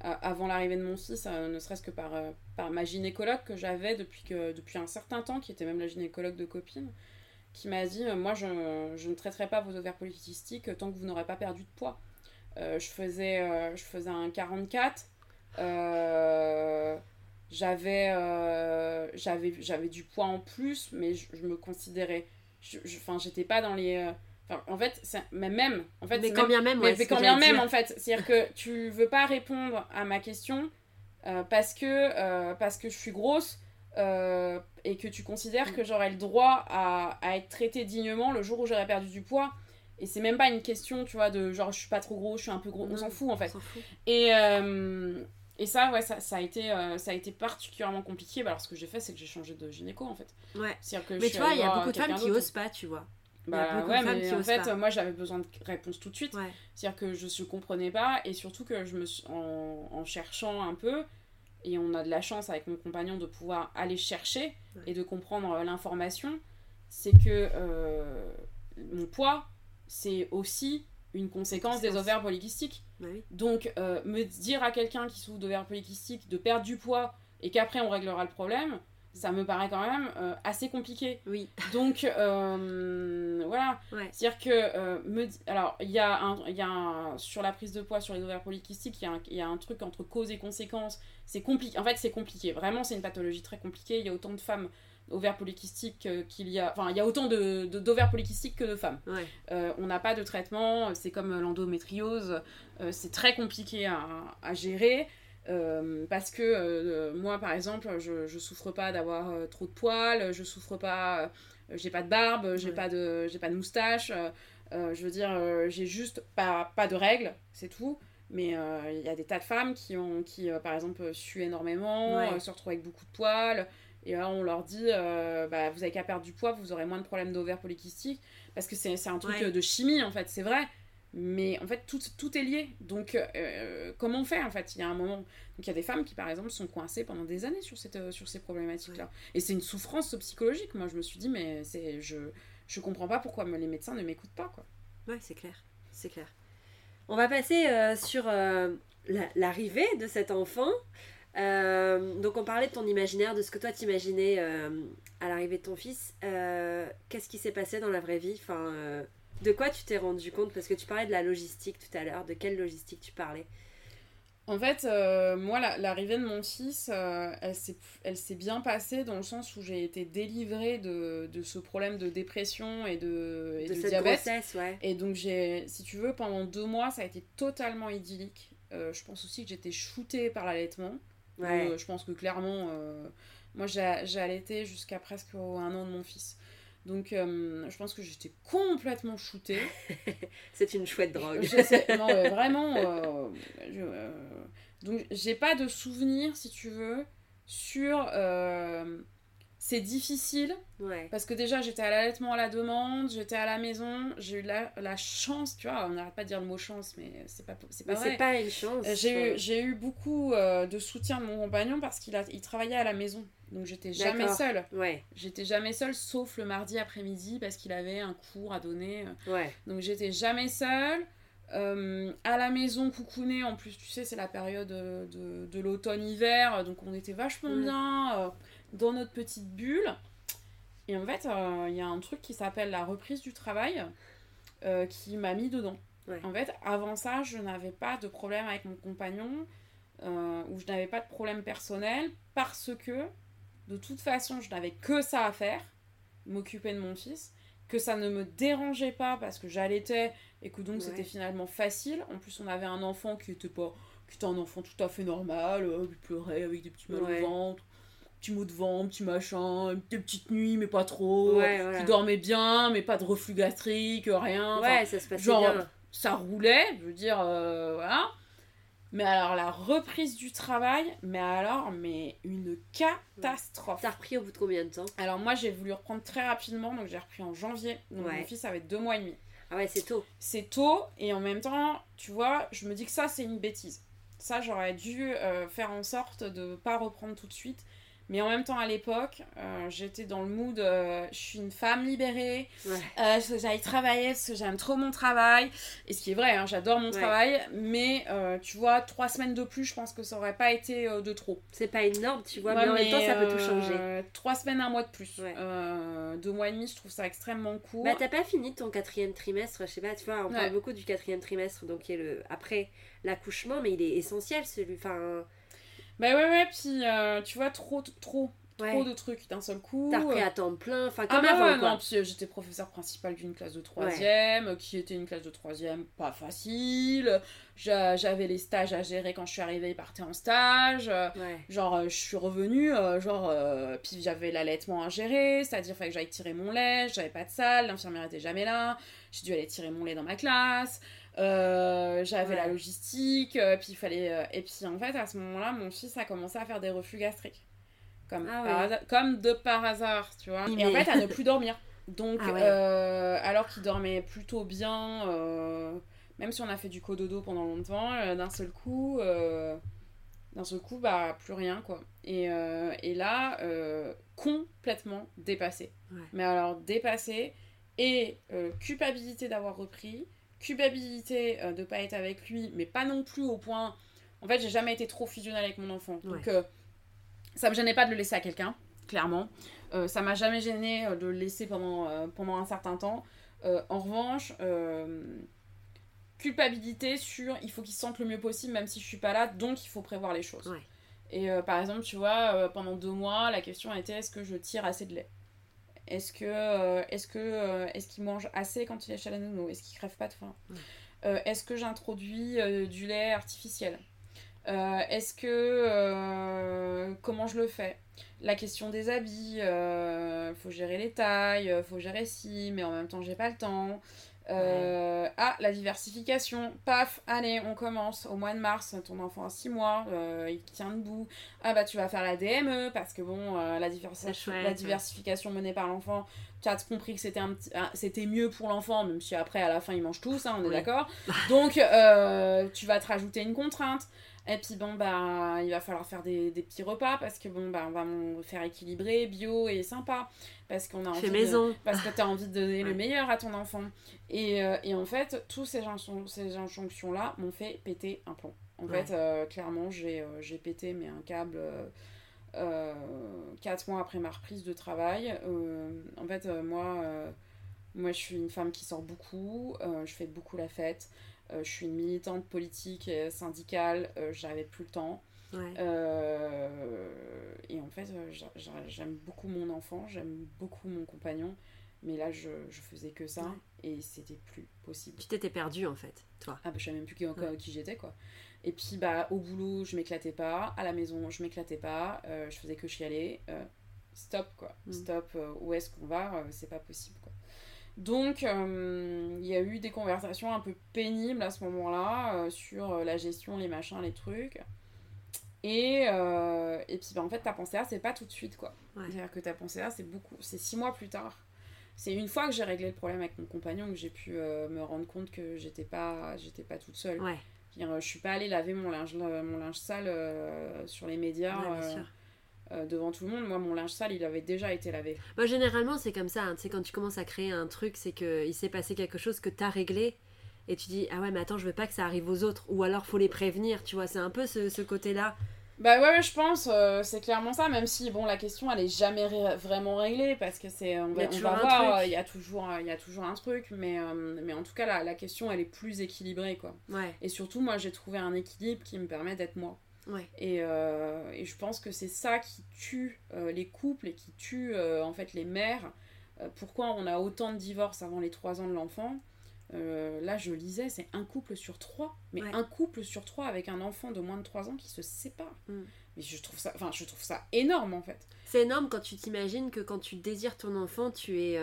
S2: avant l'arrivée de mon fils, ne serait-ce que par, par ma gynécologue que j'avais depuis, depuis un certain temps, qui était même la gynécologue de copine, qui m'a dit Moi, je, je ne traiterai pas vos ovaires polykystiques tant que vous n'aurez pas perdu de poids. Je, faisais, je faisais un 44. euh, j'avais, euh, j'avais, j'avais du poids en plus, mais je, je me considérais. Enfin, j'étais pas dans les. euh, en fait, c'est- mais même. En fait,
S3: mais
S2: c'est
S3: quand
S2: même-
S3: bien même,
S2: mais,
S3: ouais,
S2: mais
S3: c'est
S2: quand bien même,
S3: dire.
S2: en fait. C'est-à-dire que tu veux pas répondre à ma question euh, parce, que, parce que je suis grosse et que tu considères
S3: Mm.
S2: que j'aurai le droit à, à être traitée dignement le jour où j'aurai perdu du poids. Et c'est même pas une question, tu vois, de genre je suis pas trop gros, je suis un peu gros. On s'en fout en fait.
S3: fout.
S2: Et, et ça, ouais, ça, ça, a été, euh, ça a été particulièrement compliqué. Bah, alors, ce que j'ai fait, c'est que j'ai changé de gynéco en fait.
S3: Ouais.
S2: Que
S3: Mais tu vois, il y a
S2: voir
S3: beaucoup de femmes qui osent pas, tu vois.
S2: Bah ouais, mais
S3: qui
S2: en fait,
S3: pas.
S2: moi j'avais besoin de réponses tout de suite.
S3: Ouais.
S2: C'est-à-dire que je ne comprenais pas et surtout que je me suis, en, en cherchant un peu, et on a de la chance avec mon compagnon de pouvoir aller chercher
S3: Ouais.
S2: et de comprendre euh, l'information, c'est que euh, mon poids, c'est aussi une conséquence des ovaires polykystiques.
S3: Bah oui.
S2: Donc, euh, me dire à quelqu'un qui souffre d'ovaires polykystiques de perdre du poids et qu'après on réglera le problème, ça me paraît quand même euh, assez compliqué.
S3: Oui.
S2: Donc, euh, voilà.
S3: Ouais.
S2: C'est-à-dire que, me alors, il y a, un, y a un- sur la prise de poids, sur les ovaires polykystiques, il y, a un- il y a un truc entre cause et conséquence. C'est compliqué. En fait, c'est compliqué. Vraiment, c'est une pathologie très compliquée. Il y a autant de femmes ovaires polykystiques euh, qu'il y a. Enfin, il y a autant de, de- d'ovaires polykystiques que de femmes.
S3: Ouais.
S2: Euh, on n'a pas de traitement. C'est comme l'endométriose. Euh, c'est très compliqué à, à gérer. Euh, parce que moi, par exemple, je, je souffre pas d'avoir trop de poils, je souffre pas, j'ai pas de barbe, j'ai
S3: Ouais.
S2: pas de, j'ai pas de moustache. je veux dire, j'ai juste pas, pas de règles, c'est tout. Mais euh, il y a des tas de femmes qui, ont, qui euh, par exemple, suent énormément,
S3: Ouais.
S2: euh, se retrouvent avec beaucoup de poils. Et là, on leur dit, euh, bah, vous avez qu'à perdre du poids, vous aurez moins de problèmes d'ovaires polykystiques. Parce que c'est un truc
S3: Ouais.
S2: euh, de chimie, en fait, c'est vrai. Mais en fait, tout, tout est lié. Donc, euh, comment on fait, en fait? Il y a un moment... Donc, il y a des femmes qui, par exemple, sont coincées pendant des années sur, cette, sur ces problématiques-là. Et c'est une souffrance psychologique. Moi, je me suis dit, mais c'est je, je comprends pas pourquoi les médecins ne m'écoutent pas, quoi.
S3: Ouais, c'est clair. C'est clair. On va passer euh, sur la- l'arrivée de cet enfant. Euh, donc on parlait de ton imaginaire, de ce que toi t'imaginais euh, à l'arrivée de ton fils. Euh, Qu'est-ce qui s'est passé dans la vraie vie? Enfin, De quoi tu t'es rendu compte? Parce que tu parlais de la logistique tout à l'heure. De quelle logistique tu parlais?
S2: En fait, moi, la- l'arrivée de mon fils, elle s'est bien passée dans le sens où j'ai été délivrée de, de ce problème de dépression et de, et
S3: De
S2: de
S3: cette
S2: diabète.
S3: grossesse, ouais.
S2: Et donc, si tu veux, pendant deux mois, ça a été totalement idyllique. Je pense aussi que j'étais shootée par l'allaitement.
S3: Ouais.
S2: Je pense que clairement, euh, moi, j'ai, allaité jusqu'à presque un an de mon fils. Donc, euh, je pense que j'étais complètement shootée.
S3: C'est une chouette drogue.
S2: Non, vraiment. euh, je- euh, donc, j'ai pas de souvenir, si tu veux, sur. Euh, c'est difficile
S3: Ouais.
S2: parce que déjà j'étais à l'allaitement à la demande, j'étais à la maison, j'ai eu la, la chance, tu vois, on n'arrête pas de dire le mot chance, mais c'est pas, c'est pas
S3: Mais
S2: vrai.
S3: pas une chance.
S2: Euh, J'ai eu, j'ai eu beaucoup euh, de soutien de mon compagnon parce qu'il a, il travaillait à la maison. Donc j'étais jamais seule.
S3: Ouais,
S2: J'étais jamais seule sauf le mardi après-midi parce qu'il avait un cours à donner.
S3: ouais.
S2: Donc j'étais jamais seule. Euh, à la maison, coucounée, en plus, tu sais, c'est la période euh, de, de l'automne-hiver, donc on était vachement
S3: Ouais.
S2: bien euh, dans notre petite bulle. Et en fait, euh, il y a un truc qui s'appelle la reprise du travail euh, qui m'a mis dedans.
S3: Ouais.
S2: En fait, avant ça, je n'avais pas de problème avec mon compagnon euh, ou je n'avais pas de problème personnel parce que de toute façon, je n'avais que ça à faire, m'occuper de mon fils, que ça ne me dérangeait pas parce que j'allaitais et que donc
S3: Ouais.
S2: c'était finalement facile. En plus, on avait un enfant qui était pas qui était un enfant tout à fait normal, il pleurait avec des petits mal
S3: Ouais.
S2: au ventre, petits maux de ventre, petits machins, des petites nuits mais pas trop,
S3: Ouais, voilà.
S2: qui dormait bien mais pas de reflux gastrique, rien.
S3: Ouais, ça se passait
S2: genre,
S3: bien.
S2: ça roulait, je veux dire, euh, voilà. Mais alors la reprise du travail, mais alors, mais une catastrophe.
S3: T'as repris au bout de combien de temps?
S2: Alors moi j'ai voulu reprendre très rapidement, donc j'ai repris en janvier. Donc
S3: Ouais.
S2: mon fils avait deux mois et demi.
S3: Ah ouais, c'est tôt.
S2: C'est tôt et en même temps, tu vois, je me dis que ça c'est une bêtise. Ça j'aurais dû euh, faire en sorte de pas reprendre tout de suite. Mais en même temps à l'époque, euh, j'étais dans le mood, euh, je suis une femme libérée,
S3: Ouais.
S2: euh, j'aille travailler parce que j'aime trop mon travail. Et ce qui est vrai, hein, j'adore mon
S3: Ouais.
S2: travail, mais euh, tu vois, trois semaines de plus, je pense que ça aurait pas été de trop.
S3: C'est pas énorme, tu vois,
S2: Ouais,
S3: mais en même temps, ça peut tout changer.
S2: Trois semaines, un mois de plus. Deux mois et demi, je trouve ça extrêmement court.
S3: Bah, t'as pas fini ton quatrième trimestre, je sais pas, tu vois, on parle beaucoup du quatrième trimestre, donc qui est le après l'accouchement, mais il est essentiel celui. Enfin,
S2: Bah ouais, ouais, puis euh, tu vois, trop, trop,
S3: ouais.
S2: trop de trucs d'un seul coup.
S3: T'as repris à temps plein, enfin,
S2: Ah
S3: comme
S2: bah
S3: avant,
S2: ouais,
S3: quoi.
S2: non, puis euh, j'étais professeur principal d'une classe de troisième, euh, qui était une classe de troisième pas facile. J'a- J'avais les stages à gérer quand je suis arrivée, ils partaient en stage.
S3: Ouais.
S2: Genre, je suis revenue, genre, euh, puis j'avais l'allaitement à gérer, c'est-à-dire fallait que j'aille tirer mon lait, j'avais pas de salle, l'infirmière était jamais là, j'ai dû aller tirer mon lait dans ma classe, euh, j'avais
S3: Ouais.
S2: la logistique, euh, puis il fallait. euh, et puis en fait, à ce moment-là, mon fils a commencé à faire des reflux gastriques. Comme,
S3: Ah
S2: par
S3: ouais.
S2: hasard- comme de par hasard, tu vois. Et en
S3: Mais-
S2: fait, à ne plus dormir. Donc,
S3: Ah ouais.
S2: euh, alors qu'il dormait plutôt bien, euh, même si on a fait du cododo pendant longtemps, euh, d'un seul coup, d'un seul coup, bah plus rien quoi. Et, et là, complètement dépassé.
S3: Ouais.
S2: Mais alors dépassé et culpabilité d'avoir repris, culpabilité euh, de pas être avec lui, mais pas non plus au point. En fait, j'ai jamais été trop fusionnelle avec mon enfant. Donc euh, ça me gênait pas de le laisser à quelqu'un, clairement. Euh, ça m'a jamais gêné euh, de le laisser pendant, euh, pendant un certain temps. En revanche, culpabilité sur il faut qu'il se sente le mieux possible même si je suis pas là, donc il faut prévoir les choses.
S3: Ouais.
S2: Et par exemple, tu vois, pendant deux mois, la question était est-ce que je tire assez de lait? Est-ce que euh, est-ce que euh, est-ce qu'il mange assez quand il est chez la nounou? Est-ce qu'il crève pas de faim?
S3: Ouais.
S2: Euh, Est-ce que j'introduis du lait artificiel? Est-ce que comment je le fais? La question des habits, euh, faut gérer les tailles, faut gérer si, mais en même temps j'ai pas le temps. Euh, Ah, la diversification, paf, allez, on commence au mois de mars, ton enfant a 6 mois, euh, il tient debout. Ah bah tu vas faire la DME parce que bon, euh, la, diversification,
S3: C'est chouette,
S2: la
S3: ouais.
S2: diversification menée par l'enfant, tu as compris que c'était un petit- ah, c'était mieux pour l'enfant, même si après à la fin ils mangent tous, hein, on est d'accord. Donc tu vas te rajouter une contrainte. Et puis bon bah il va falloir faire des, des petits repas parce que bon bah on va faire équilibré, bio et sympa parce qu'on a envie
S3: Fait
S2: de-
S3: maison.
S2: parce que tu as envie de donner le meilleur à ton enfant. Et, euh, et en fait, tous ces, ces injonctions-là m'ont fait péter un plomb. En
S3: Ouais.
S2: fait, euh, clairement, j'ai euh, pété mais un câble euh, euh, quatre mois après ma reprise de travail. En fait, moi, moi, je suis une femme qui sort beaucoup, je fais beaucoup la fête. Euh, je suis une militante politique et syndicale, euh, j'avais plus le temps.
S3: Ouais.
S2: Euh, et en fait, euh, j'a- j'a- j'aime beaucoup mon enfant, j'aime beaucoup mon compagnon, mais là, je, je faisais que ça
S3: Ouais.
S2: et c'était plus possible.
S3: Tu t'étais perdu en fait, toi.
S2: Ah bah je savais même plus qui,
S3: Ouais.
S2: qui j'étais quoi. Et puis bah au boulot je m'éclatais pas, à la maison je m'éclatais pas, euh, je faisais que chialer. euh, stop quoi.
S3: Mm.
S2: Stop, euh, où est-ce qu'on va? Euh, C'est pas possible. Donc, euh, il y a eu des conversations un peu pénibles à ce moment-là euh, sur euh, la gestion, les machins, les trucs. Et, euh, et puis, bah, en fait, ta pensée A, c'est pas tout de suite, quoi.
S3: Ouais.
S2: C'est-à-dire que ta pensée A, c'est beaucoup, c'est six mois plus tard. C'est une fois que j'ai réglé le problème avec mon compagnon que j'ai pu me rendre compte que j'étais pas, j'étais pas toute seule.
S3: Ouais,
S2: Je suis pas allée laver mon linge, mon linge sale sur les médias
S3: ouais, bien sûr.
S2: Euh, devant tout le monde. Moi, mon linge sale, il avait déjà été lavé.
S3: Bah, généralement, c'est comme ça. hein. Tu sais, quand tu commences à créer un truc, c'est qu'il s'est passé quelque chose que t'as réglé. Et tu dis, ah ouais, mais attends, je veux pas que ça arrive aux autres. Ou alors, faut les prévenir, tu vois. C'est un peu ce, ce côté-là.
S2: Bah ouais, ouais, je pense, euh, c'est clairement ça, même si, bon, la question, elle est jamais ré- vraiment réglée, parce que c'est, on va, on va voir, euh, il y, a toujours, il y a toujours un truc, mais, euh, mais en tout cas, la, la question, elle est plus équilibrée, quoi.
S3: Ouais,
S2: Et surtout, moi, j'ai trouvé un équilibre qui me permet d'être moi.
S3: Ouais.
S2: Et, euh, et je pense que c'est ça qui tue euh, les couples et qui tue, euh, en fait, les mères. Pourquoi on a autant de divorces avant les 3 ans de l'enfant? Là, je lisais, c'est un couple sur trois. Mais
S3: Ouais.
S2: un couple sur trois avec un enfant de moins de 3 ans qui se sépare.
S3: Mm.
S2: Mais je trouve ça, enfin, je trouve ça énorme en fait.
S3: C'est énorme quand tu t'imagines que quand tu désires ton enfant, tu es.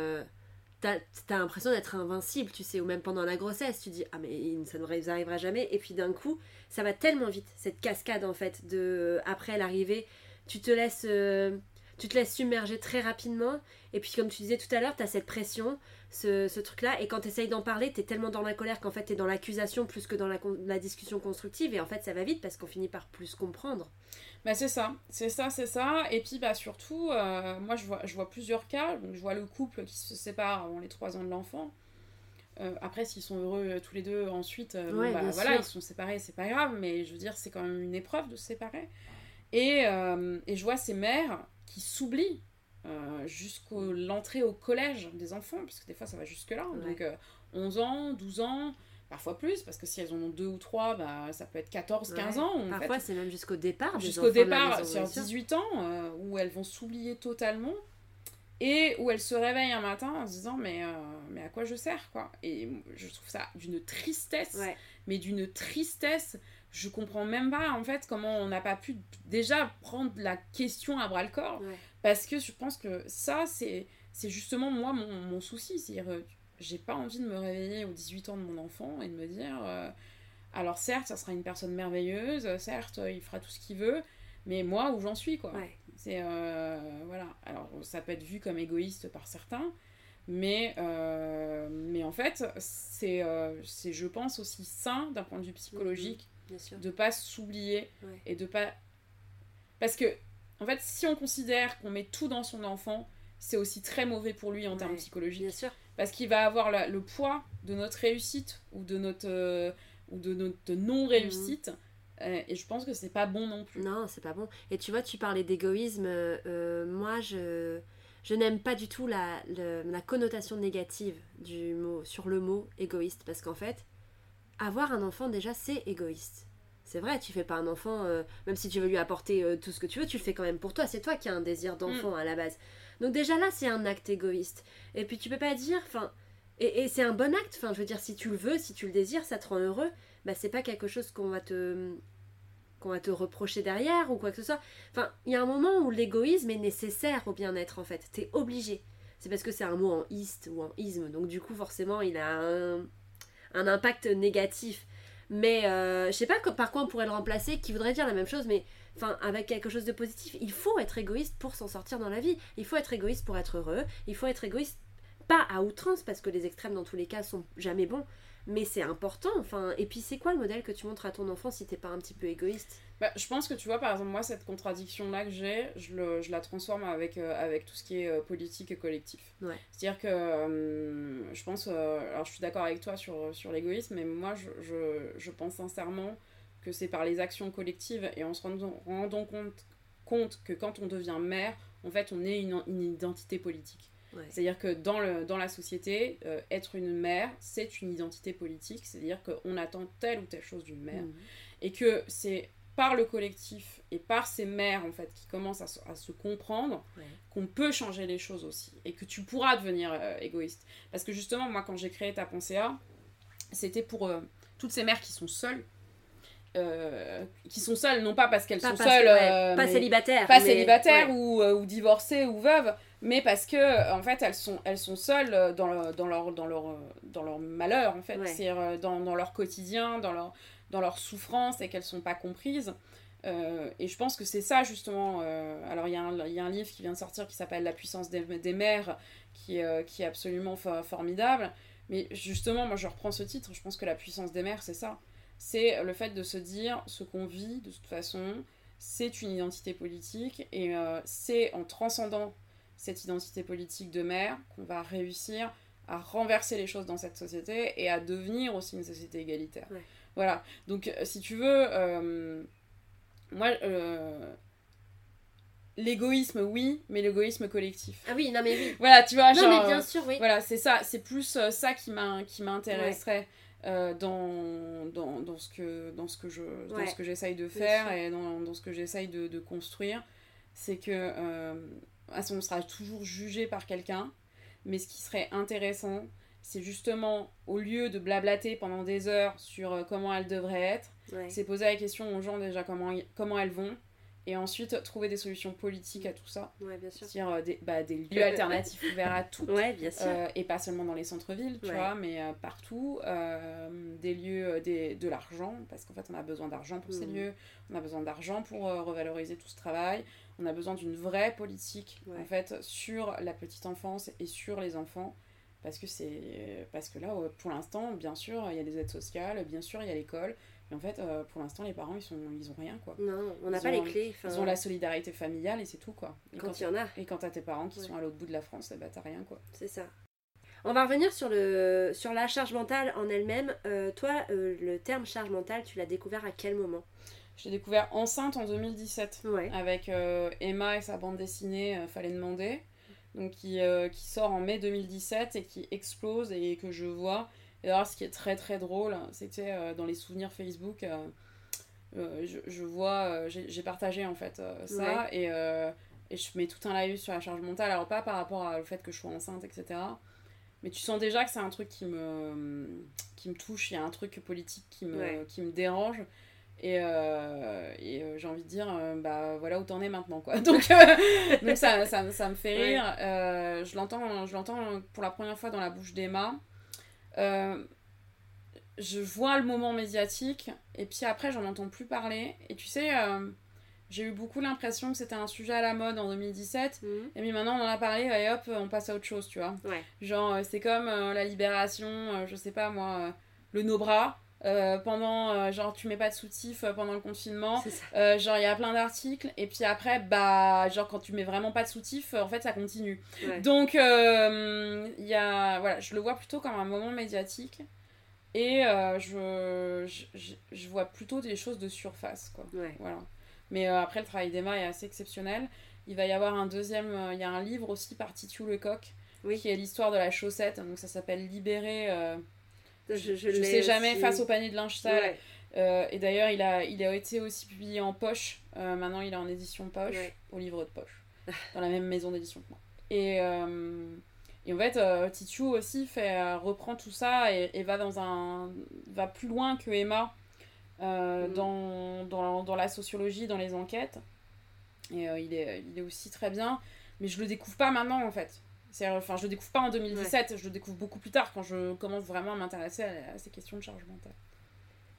S3: T'as l'impression d'être invincible, tu sais, ou même pendant la grossesse, tu dis ah mais ça ne nous arrivera jamais, et puis d'un coup ça va tellement vite cette cascade en fait de après l'arrivée, tu te laisses euh, tu te laisses submerger très rapidement, et puis comme tu disais tout à l'heure, t'as cette pression, ce, ce truc là, et quand t'essayes d'en parler, t'es tellement dans la colère qu'en fait t'es dans l'accusation plus que dans la, discussion constructive, et en fait ça va vite parce qu'on finit par plus comprendre.
S2: Bah c'est ça, c'est ça, c'est ça. Et puis bah surtout, euh, moi je vois, je vois plusieurs cas. Donc je vois le couple qui se sépare avant les 3 ans de l'enfant. Euh, après, s'ils sont heureux euh, tous les deux ensuite, euh,
S3: Ouais,
S2: bah, voilà,
S3: sûr.
S2: ils sont séparés, c'est pas grave. Mais je veux dire, c'est quand même une épreuve de se séparer. Et, euh, et je vois ces mères qui s'oublient euh, jusqu'à l'entrée au collège des enfants, puisque des fois ça va jusque-là.
S3: Ouais.
S2: Donc euh, 11 ans, 12 ans, parfois plus, parce que si elles en ont deux ou trois, bah, ça peut être 14, 15
S3: Ouais.
S2: ans. en fait,
S3: Parfois c'est même jusqu'au départ.
S2: jusqu'au départ sur
S3: bien sûr.
S2: 18 ans euh, où elles vont s'oublier totalement et où elles se réveillent un matin en se disant mais, euh, mais à quoi je sers quoi? Et je trouve ça d'une tristesse
S3: Ouais.
S2: mais d'une tristesse je comprends même pas en fait comment on n'a pas pu déjà prendre la question à bras le corps
S3: Ouais.
S2: Parce que je pense que ça c'est justement moi mon, mon souci c'est à dire j'ai pas envie de me réveiller aux 18 ans de mon enfant et de me dire euh, alors certes ça sera une personne merveilleuse certes euh, il fera tout ce qu'il veut mais moi où j'en suis quoi
S3: Ouais.
S2: c'est euh, voilà alors ça peut être vu comme égoïste par certains mais euh, mais en fait c'est euh, je pense aussi sain d'un point de vue psychologique
S3: sûr.
S2: de pas s'oublier
S3: Ouais.
S2: et de pas parce que en fait si on considère qu'on met tout dans son enfant c'est aussi très mauvais pour lui en termes psychologiques
S3: Bien sûr.
S2: parce qu'il va avoir la- le poids de notre réussite ou de notre euh, ou de notre non réussite et je pense que c'est pas bon non plus
S3: Non, c'est pas bon. Et tu vois, tu parlais d'égoïsme. euh, euh, moi, je, je n'aime pas du tout la, le- la connotation négative du mot, sur le mot égoïste. Parce qu'en fait, avoir un enfant, déjà, c'est égoïste. C'est vrai, tu fais pas un enfant, euh, même si tu veux lui apporter euh, tout ce que tu veux, tu le fais quand même pour toi. C'est toi qui as un désir d'enfant à la base. Donc déjà là, c'est un acte égoïste. Et puis tu peux pas dire, enfin, et, et c'est un bon acte. Enfin, je veux dire, si tu le veux, si tu le désires, ça te rend heureux. Bah c'est pas quelque chose qu'on va te qu'on va te reprocher derrière ou quoi que ce soit. Enfin, il y a un moment où l'égoïsme est nécessaire au bien-être en fait. T'es obligé. C'est parce que c'est un mot en ist ou en isme, donc du coup forcément il a un, un impact négatif. Mais euh, je sais pas par quoi on pourrait le remplacer, qui voudrait dire la même chose, mais enfin avec quelque chose de positif. Il faut être égoïste pour s'en sortir dans la vie. Il faut être égoïste pour être heureux. Il faut être égoïste pas à outrance parce que les extrêmes dans tous les cas sont jamais bons. Mais c'est important, enfin. Et puis c'est quoi le modèle que tu montres à ton enfant si t'es pas un petit peu égoïste?
S2: Bah, je pense que tu vois, par exemple, moi, cette contradiction-là que j'ai, je, le- je la transforme avec, euh, avec tout ce qui est euh, politique et collectif.
S3: Ouais.
S2: C'est-à-dire que euh, je pense, alors je suis d'accord avec toi sur, sur l'égoïsme, mais moi, je, je, je pense sincèrement que c'est par les actions collectives et en se rendant, rendant compte, compte que quand on devient mère, en fait, on est une, une identité politique.
S3: Ouais.
S2: C'est-à-dire que dans, le, dans la société, euh, être une mère, c'est une identité politique, c'est-à-dire qu'on attend telle ou telle chose d'une mère
S3: Mhm.
S2: et que c'est par le collectif et par ces mères en fait qui commencent à se, à se comprendre
S3: Ouais.
S2: qu'on peut changer les choses aussi et que tu pourras devenir euh, égoïste. Parce que justement moi quand j'ai créé ta pensée A c'était pour euh, toutes ces mères qui sont seules. Qui sont seules, non pas parce qu'elles sont seules,
S3: pas célibataires,
S2: pas célibataires ou, ou, divorcées ou veuves, mais parce que en fait elles sont, elles sont seules dans, le, dans, leur, dans, leur, dans leur malheur en fait, c'est dans, dans, leur quotidien, dans leur, dans leur souffrance et qu'elles sont pas comprises. Euh, et je pense que c'est ça justement. Euh, alors il y, y, a un livre qui vient de sortir qui s'appelle La puissance des, des mères, qui, euh, qui est absolument formidable. Mais justement, moi je reprends ce titre, je pense que la puissance des mères, c'est ça. C'est le fait de se dire ce qu'on vit de toute façon, c'est une identité politique et c'est en transcendant cette identité politique de mère qu'on va réussir à renverser les choses dans cette société et à devenir aussi une société égalitaire. Voilà, donc si tu veux moi, euh, l'égoïsme, oui, mais l'égoïsme collectif.
S3: Ah oui, non mais oui.
S2: voilà, tu vois,
S3: non,
S2: genre,
S3: mais bien sûr, oui.
S2: Voilà, c'est ça, c'est plus euh, ça qui m'intéresserait. Euh, dans, dans, dans, ce que, dans ce que je dans ce que j'essaye de faire et dans, dans, ce que j'essaye de, de, construire c'est que euh, on sera toujours jugé par quelqu'un mais ce qui serait intéressant c'est justement, au lieu de blablater pendant des heures sur euh, comment elles devraient être, c'est poser la question aux gens déjà comment, comment elles vont, et ensuite trouver des solutions politiques à tout ça.
S3: Ouais, bien sûr.
S2: C'est-à-dire euh, des, bah, des lieux alternatifs ouverts à toutes.
S3: Ouais, bien sûr.
S2: Euh, et pas seulement dans les centres-villes, tu vois, mais partout. des lieux, des, de l'argent, parce qu'en fait, on a besoin d'argent pour ces mmh. lieux. On a besoin d'argent pour revaloriser tout ce travail. On a besoin d'une vraie politique, en fait, sur la petite enfance et sur les enfants parce que c'est parce que là pour l'instant bien sûr il y a des aides sociales bien sûr il y a l'école mais en fait euh, pour l'instant les parents ils sont ils ont rien quoi.
S3: Non on n'a pas les clés
S2: ils ont la solidarité familiale et c'est tout quoi.
S3: Et quand il y en a.
S2: et quand t'as tes parents qui sont à l'autre bout de la France bah t'as rien quoi.
S3: C'est ça. On va revenir sur, le, sur la charge mentale en elle-même. Euh, toi, euh, le terme charge mentale, tu l'as découvert à quel moment?
S2: J'ai découvert enceinte en 2017 avec Emma et sa bande dessinée Fallait demander donc qui, euh, qui sort en mai 2017 et qui explose et que je vois. Et alors, ce qui est très très drôle, c'était euh, dans les souvenirs Facebook, euh, je, je, vois, j'ai partagé en fait ça et, et, je mets tout un live sur la charge mentale. Alors, pas par rapport au fait que je sois enceinte, etc. Mais tu sens déjà que c'est un truc qui me, qui me touche, il y a un truc politique qui me, qui me dérange. Et, euh, et euh, j'ai envie de dire, euh, bah voilà où t'en es maintenant, quoi. Donc, donc ça, ça, ça, me fait rire. je l'entends je l'entends pour la première fois dans la bouche d'Emma. je vois le moment médiatique, et puis après, j'en entends plus parler. Et tu sais, j'ai eu beaucoup l'impression que c'était un sujet à la mode en 2017, mhm. et puis maintenant on en a parlé, et hop, on passe à autre chose, tu vois. Genre, c'est comme la libération, je sais pas moi, le no-bras. Euh, pendant euh, genre tu mets pas de soutif euh, pendant le confinement. Genre il y a plein d'articles. Et puis après bah genre quand tu mets vraiment pas de soutif en fait ça continue. Donc il y a voilà je le vois plutôt comme un moment médiatique. Et je, je, je, vois plutôt des choses de surface quoi. Voilà. Mais après le travail d'Emma est assez exceptionnel. Il va y avoir un deuxième il y a un livre aussi par Titu Lecoq oui. qui est l'histoire de la chaussette. Donc ça s'appelle Libérer je, je, sais jamais face au panier de linge sale. Euh, et d'ailleurs, il a, il a été aussi publié en poche. Euh, maintenant, il est en édition poche, au livre de poche, dans la même maison d'édition que moi. Et, euh, et en fait, Titu aussi fait, reprend tout ça et, va, dans un, va plus loin que Emma mm. dans, dans, dans, la sociologie, dans les enquêtes. Et il, est, il est aussi très bien. Mais je le découvre pas maintenant, en fait. Enfin, je le découvre pas en 2017, je le découvre beaucoup plus tard quand je commence vraiment à m'intéresser à, ces questions de charge mentale.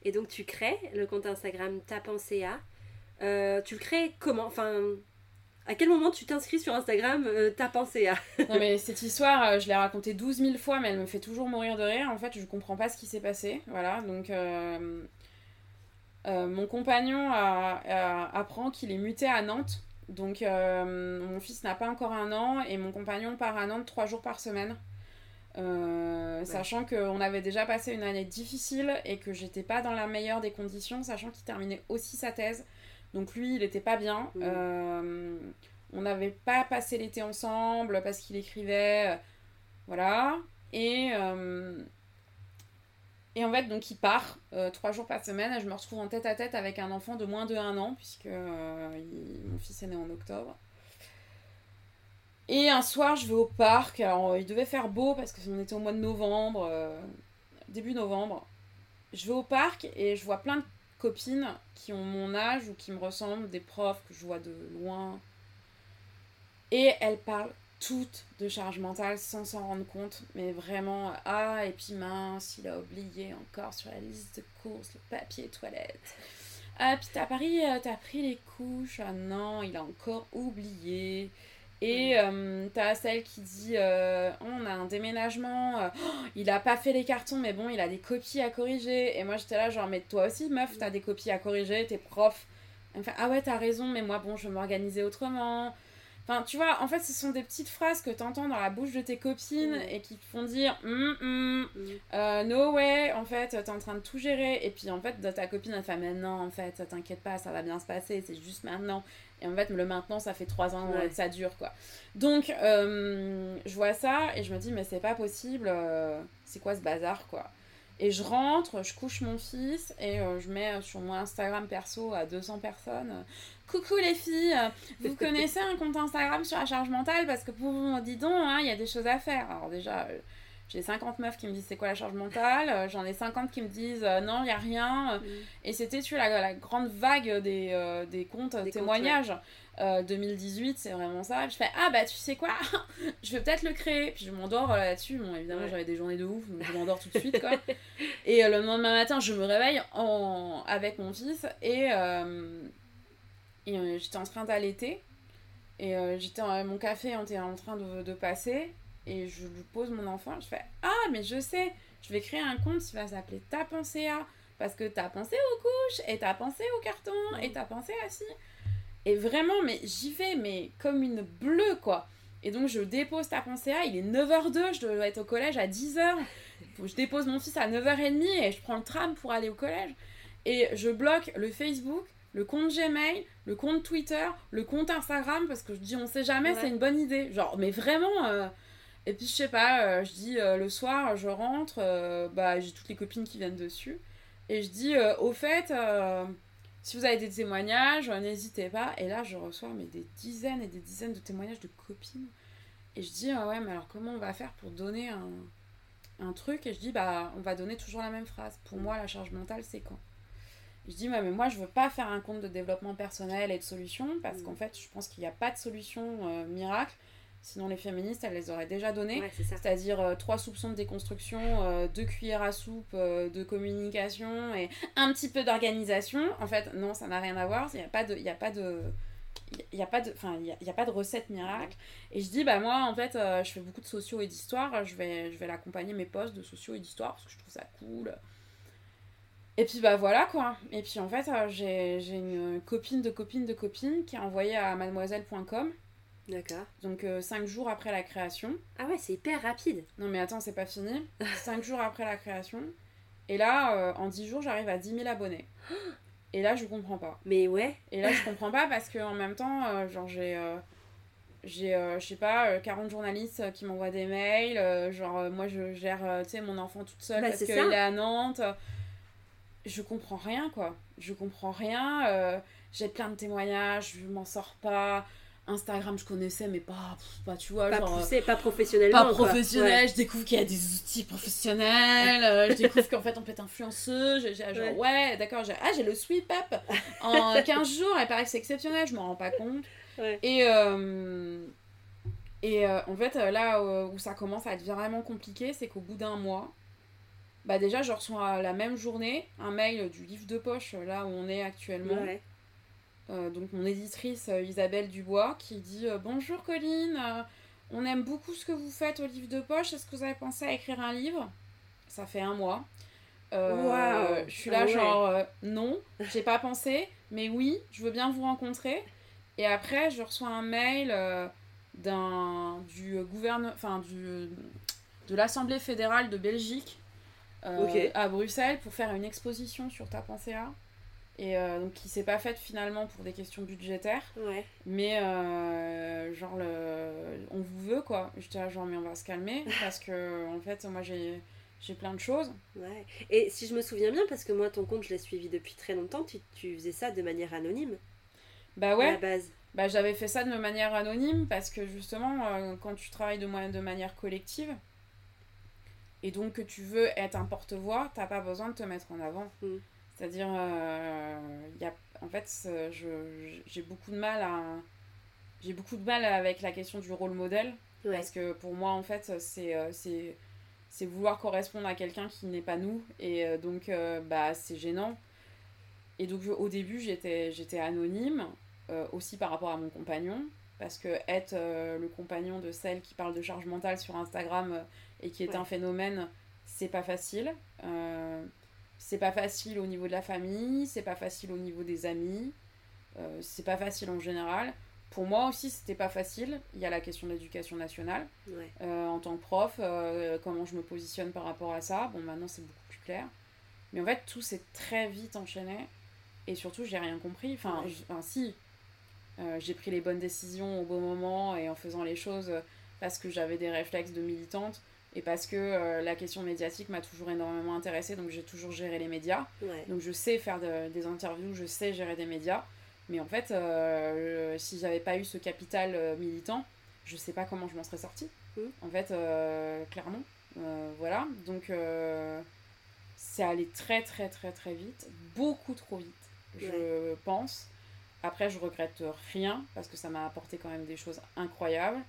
S3: Et donc tu crées le compte Instagram Ta Pensée euh, tu le crées comment? Enfin, à quel moment tu t'inscris sur Instagram euh, Ta Pensée
S2: Non mais cette histoire, euh, je l'ai racontée 12 000 fois, mais elle me fait toujours mourir de rire. En fait, je comprends pas ce qui s'est passé. Voilà, donc... mon compagnon apprend qu'il est muté à Nantes donc euh, mon fils n'a pas encore un an et mon compagnon part à Nantes trois jours par semaine. Euh, sachant qu'on avait déjà passé une année difficile et que j'étais pas dans la meilleure des conditions, sachant qu'il terminait aussi sa thèse. Donc lui, il était pas bien. Mmh. Euh, on n'avait pas passé l'été ensemble parce qu'il écrivait. voilà. Et et en fait, donc il part euh, trois jours par semaine et je me retrouve en tête à tête avec un enfant de moins de un an, puisque euh, mon fils est né en octobre. Et un soir, je vais au parc. Alors, il devait faire beau parce qu'on était au mois de novembre, euh, début novembre. Je vais au parc et je vois plein de copines qui ont mon âge ou qui me ressemblent, des profs que je vois de loin. Et elles parlent toutes de charge mentale sans s'en rendre compte. Mais vraiment, ah, et puis mince, il a oublié encore sur la liste de courses le papier toilette. Ah, puis t'as pris, euh, t'as pris les couches. Ah non, il a encore oublié. Et euh, t'as celle qui dit euh, oh, on a un déménagement, euh, oh, il a pas fait les cartons, mais bon, il a des copies à corriger. Et moi j'étais là, genre, mais toi aussi, meuf, t'as des copies à corriger, t'es prof. Enfin, ah ouais, t'as raison, mais moi, bon, je vais m'organiser autrement. Enfin, tu vois, en fait, ce sont des petites phrases que t'entends dans la bouche de tes copines
S3: Mm.
S2: et qui te font dire hum,
S3: Mm.
S2: euh, no way, en fait, t'es en train de tout gérer. Et puis, en fait, ta copine, elle fait Mais non, en fait, t'inquiète pas, ça va bien se passer, c'est juste maintenant. Et en fait, le maintenant, ça fait trois ans
S3: Ouais.
S2: que ça dure, quoi. Donc, euh, je vois ça et je me dis Mais c'est pas possible, euh, c'est quoi ce bazar, quoi? Et je rentre, je couche mon fils et euh, je mets sur mon Instagram perso à 200 personnes. euh, Coucou les filles, euh, vous connaissez un compte Instagram sur la charge mentale? Parce que pour vous, dis donc, hein, il y a des choses à faire. Alors déjà, euh, j'ai 50 meufs qui me disent c'est quoi la charge mentale, euh, j'en ai 50 qui me disent euh, non, il n'y a rien.
S3: Mm.
S2: Et c'était tu la, la grande vague des, euh, des comptes
S3: Des comptes,
S2: témoignages. Euh, 2018, c'est vraiment ça. Je fais ah bah tu sais quoi, je vais peut-être le créer. Puis je m'endors euh, là-dessus. Bon, évidemment,
S3: Ouais.
S2: j'avais des journées de ouf, donc je m'endors tout de suite quoi. Et euh, le lendemain matin, je me réveille en... avec mon fils et, euh, et euh, j'étais en train d'allaiter. Et euh, j'étais en- mon café était en train de, de passer. Et je lui pose mon enfant. Je fais Ah, mais je sais, je vais créer un compte qui va s'appeler Ta pensée à. Parce que t'as pensé aux couches, et t'as pensé au carton, et t'as pensé à ci. Et vraiment, mais j'y vais, mais comme une bleue, quoi. Et donc, je dépose ta pensée à. Il est 9h02, je dois être au collège à 10h. Faut que je dépose mon fils à 9h30 et je prends le tram pour aller au collège. Et je bloque le Facebook, le compte Gmail, le compte Twitter, le compte Instagram parce que je dis on sait jamais,
S3: Ouais.
S2: c'est une bonne idée. Genre, mais vraiment. euh, Et puis je sais pas, euh, je dis euh, le soir, je rentre, bah j'ai toutes les copines qui viennent dessus. Et je dis au fait, si vous avez des témoignages, n'hésitez pas. Et là, je reçois mais des dizaines et des dizaines de témoignages de copines. Et je dis, ah ouais, mais alors comment on va faire pour donner un, un truc? Et je dis, bah, on va donner toujours la même phrase. Pour moi, la charge mentale, c'est quand Je dis, ouais, mais moi, je veux pas faire un compte de développement personnel et de solutions, parce
S3: Mm.
S2: qu'en fait, je pense qu'il n'y a pas de solution euh, miracle. Sinon, les féministes, elles les auraient déjà données.
S3: Ouais.
S2: C'est-à-dire euh, trois soupçons de déconstruction, euh, deux cuillères à soupe euh, de communication et un petit peu d'organisation. En fait, non, ça n'a rien à voir. Il n'y a pas de... Il y a pas de il a pas de enfin il y a, il y a pas de recette miracle et je dis bah moi en fait je fais beaucoup de sociaux et d'histoire je vais je vais l'accompagner mes posts de sociaux et d'histoire parce que je trouve ça cool et puis bah voilà quoi et puis en fait j'ai j'ai une copine de copine de copine qui a envoyé à mademoiselle.com
S3: D'accord.
S2: donc 5 jours après la création
S3: Ah ouais, c'est hyper rapide.
S2: non mais attends, c'est pas fini. 5 jours après la création. Et là, euh, en 10 jours, j'arrive à 10 000 abonnés. Et là, je comprends pas.
S3: Mais ouais.
S2: Et là, je comprends pas parce que en même temps, euh, genre, j'ai. euh, j'ai, euh, je sais pas, euh, 40 journalistes euh, qui m'envoient des mails. euh, genre, euh, moi, je gère, euh, tu sais, mon enfant toute seule
S3: Bah,
S2: parce qu'il est à Nantes. Je comprends rien, quoi. Je comprends rien. euh, j'ai plein de témoignages, je m'en sors pas. Instagram, je connaissais, mais pas, pas tu vois,
S3: Pas
S2: genre. euh,
S3: poussé, pas professionnellement.
S2: pas professionnel,
S3: Ouais.
S2: je découvre qu'il y a des outils professionnels, euh, je découvre qu'en fait on peut être j'ai j'ai- genre ouais, d'accord, j'ai ah j'ai le sweep up en 15 jours, il paraît que c'est exceptionnel, je m'en rends pas compte.
S3: Ouais.
S2: Et euh, et euh, en fait là où ça commence à être vraiment compliqué, c'est qu'au bout d'un mois bah déjà je reçois la même journée un mail du livre de poche là où on est actuellement.
S3: Ouais.
S2: Euh, donc mon éditrice euh, Isabelle Dubois qui dit euh, Bonjour Colline, on aime beaucoup ce que vous faites au livre de poche, est-ce que vous avez pensé à écrire un livre? Ça fait un mois. Euh. Je suis là
S3: Ah ouais.
S2: genre euh, non, j'ai pas pensé, mais oui, je veux bien vous rencontrer. Et après je reçois un mail euh, d'un du gouvernement, enfin du de l'Assemblée fédérale de Belgique à Bruxelles pour faire une exposition sur ta pensée à et euh, donc qui s'est pas faite finalement pour des questions budgétaires
S3: Ouais.
S2: mais euh, genre le on vous veut quoi j'étais là genre mais on va se calmer parce que en fait moi j'ai j'ai plein de choses
S3: Ouais. Et si je me souviens bien, parce que moi, ton compte, je l'ai suivi depuis très longtemps, tu, tu faisais ça de manière anonyme,
S2: bah
S3: à
S2: ouais
S3: la base.
S2: bah j'avais fait ça de manière anonyme parce que justement euh, quand tu travailles de, de manière collective et donc que tu veux être un porte-voix t'as pas besoin de te mettre en avant
S3: Mm.
S2: C'est-à-dire, il y a, en fait, j'ai beaucoup de mal à j'ai beaucoup de mal avec la question du rôle modèle. Parce que pour moi, en fait, c'est c'est vouloir correspondre à quelqu'un qui n'est pas nous. Et donc, bah, c'est gênant. Et donc, au début, j'étais anonyme, aussi par rapport à mon compagnon. Parce que être le compagnon de celle qui parle de charge mentale sur Instagram et qui est un phénomène, c'est pas facile. Euh, c'est pas facile au niveau de la famille, c'est pas facile au niveau des amis, euh, c'est pas facile en général. Pour moi aussi, c'était pas facile. Il y a la question de l'éducation nationale. Euh, en tant que prof, comment je me positionne par rapport à ça. Bon, maintenant, c'est beaucoup plus clair. Mais en fait, tout s'est très vite enchaîné. Et surtout, j'ai rien compris. Enfin, enfin si, j'ai pris les bonnes décisions au bon moment et en faisant les choses parce que j'avais des réflexes de militante et parce que euh, la question médiatique m'a toujours énormément intéressée, donc j'ai toujours géré les médias. Donc je sais faire des interviews, je sais gérer des médias. Mais en fait, euh, si j'avais pas eu ce capital euh, militant, je sais pas comment je m'en serais sortie. Mmh. En fait, clairement. voilà. Donc c'est allé très très très très vite, beaucoup trop vite, je pense. Après, je regrette rien parce que ça m'a apporté quand même des choses incroyables.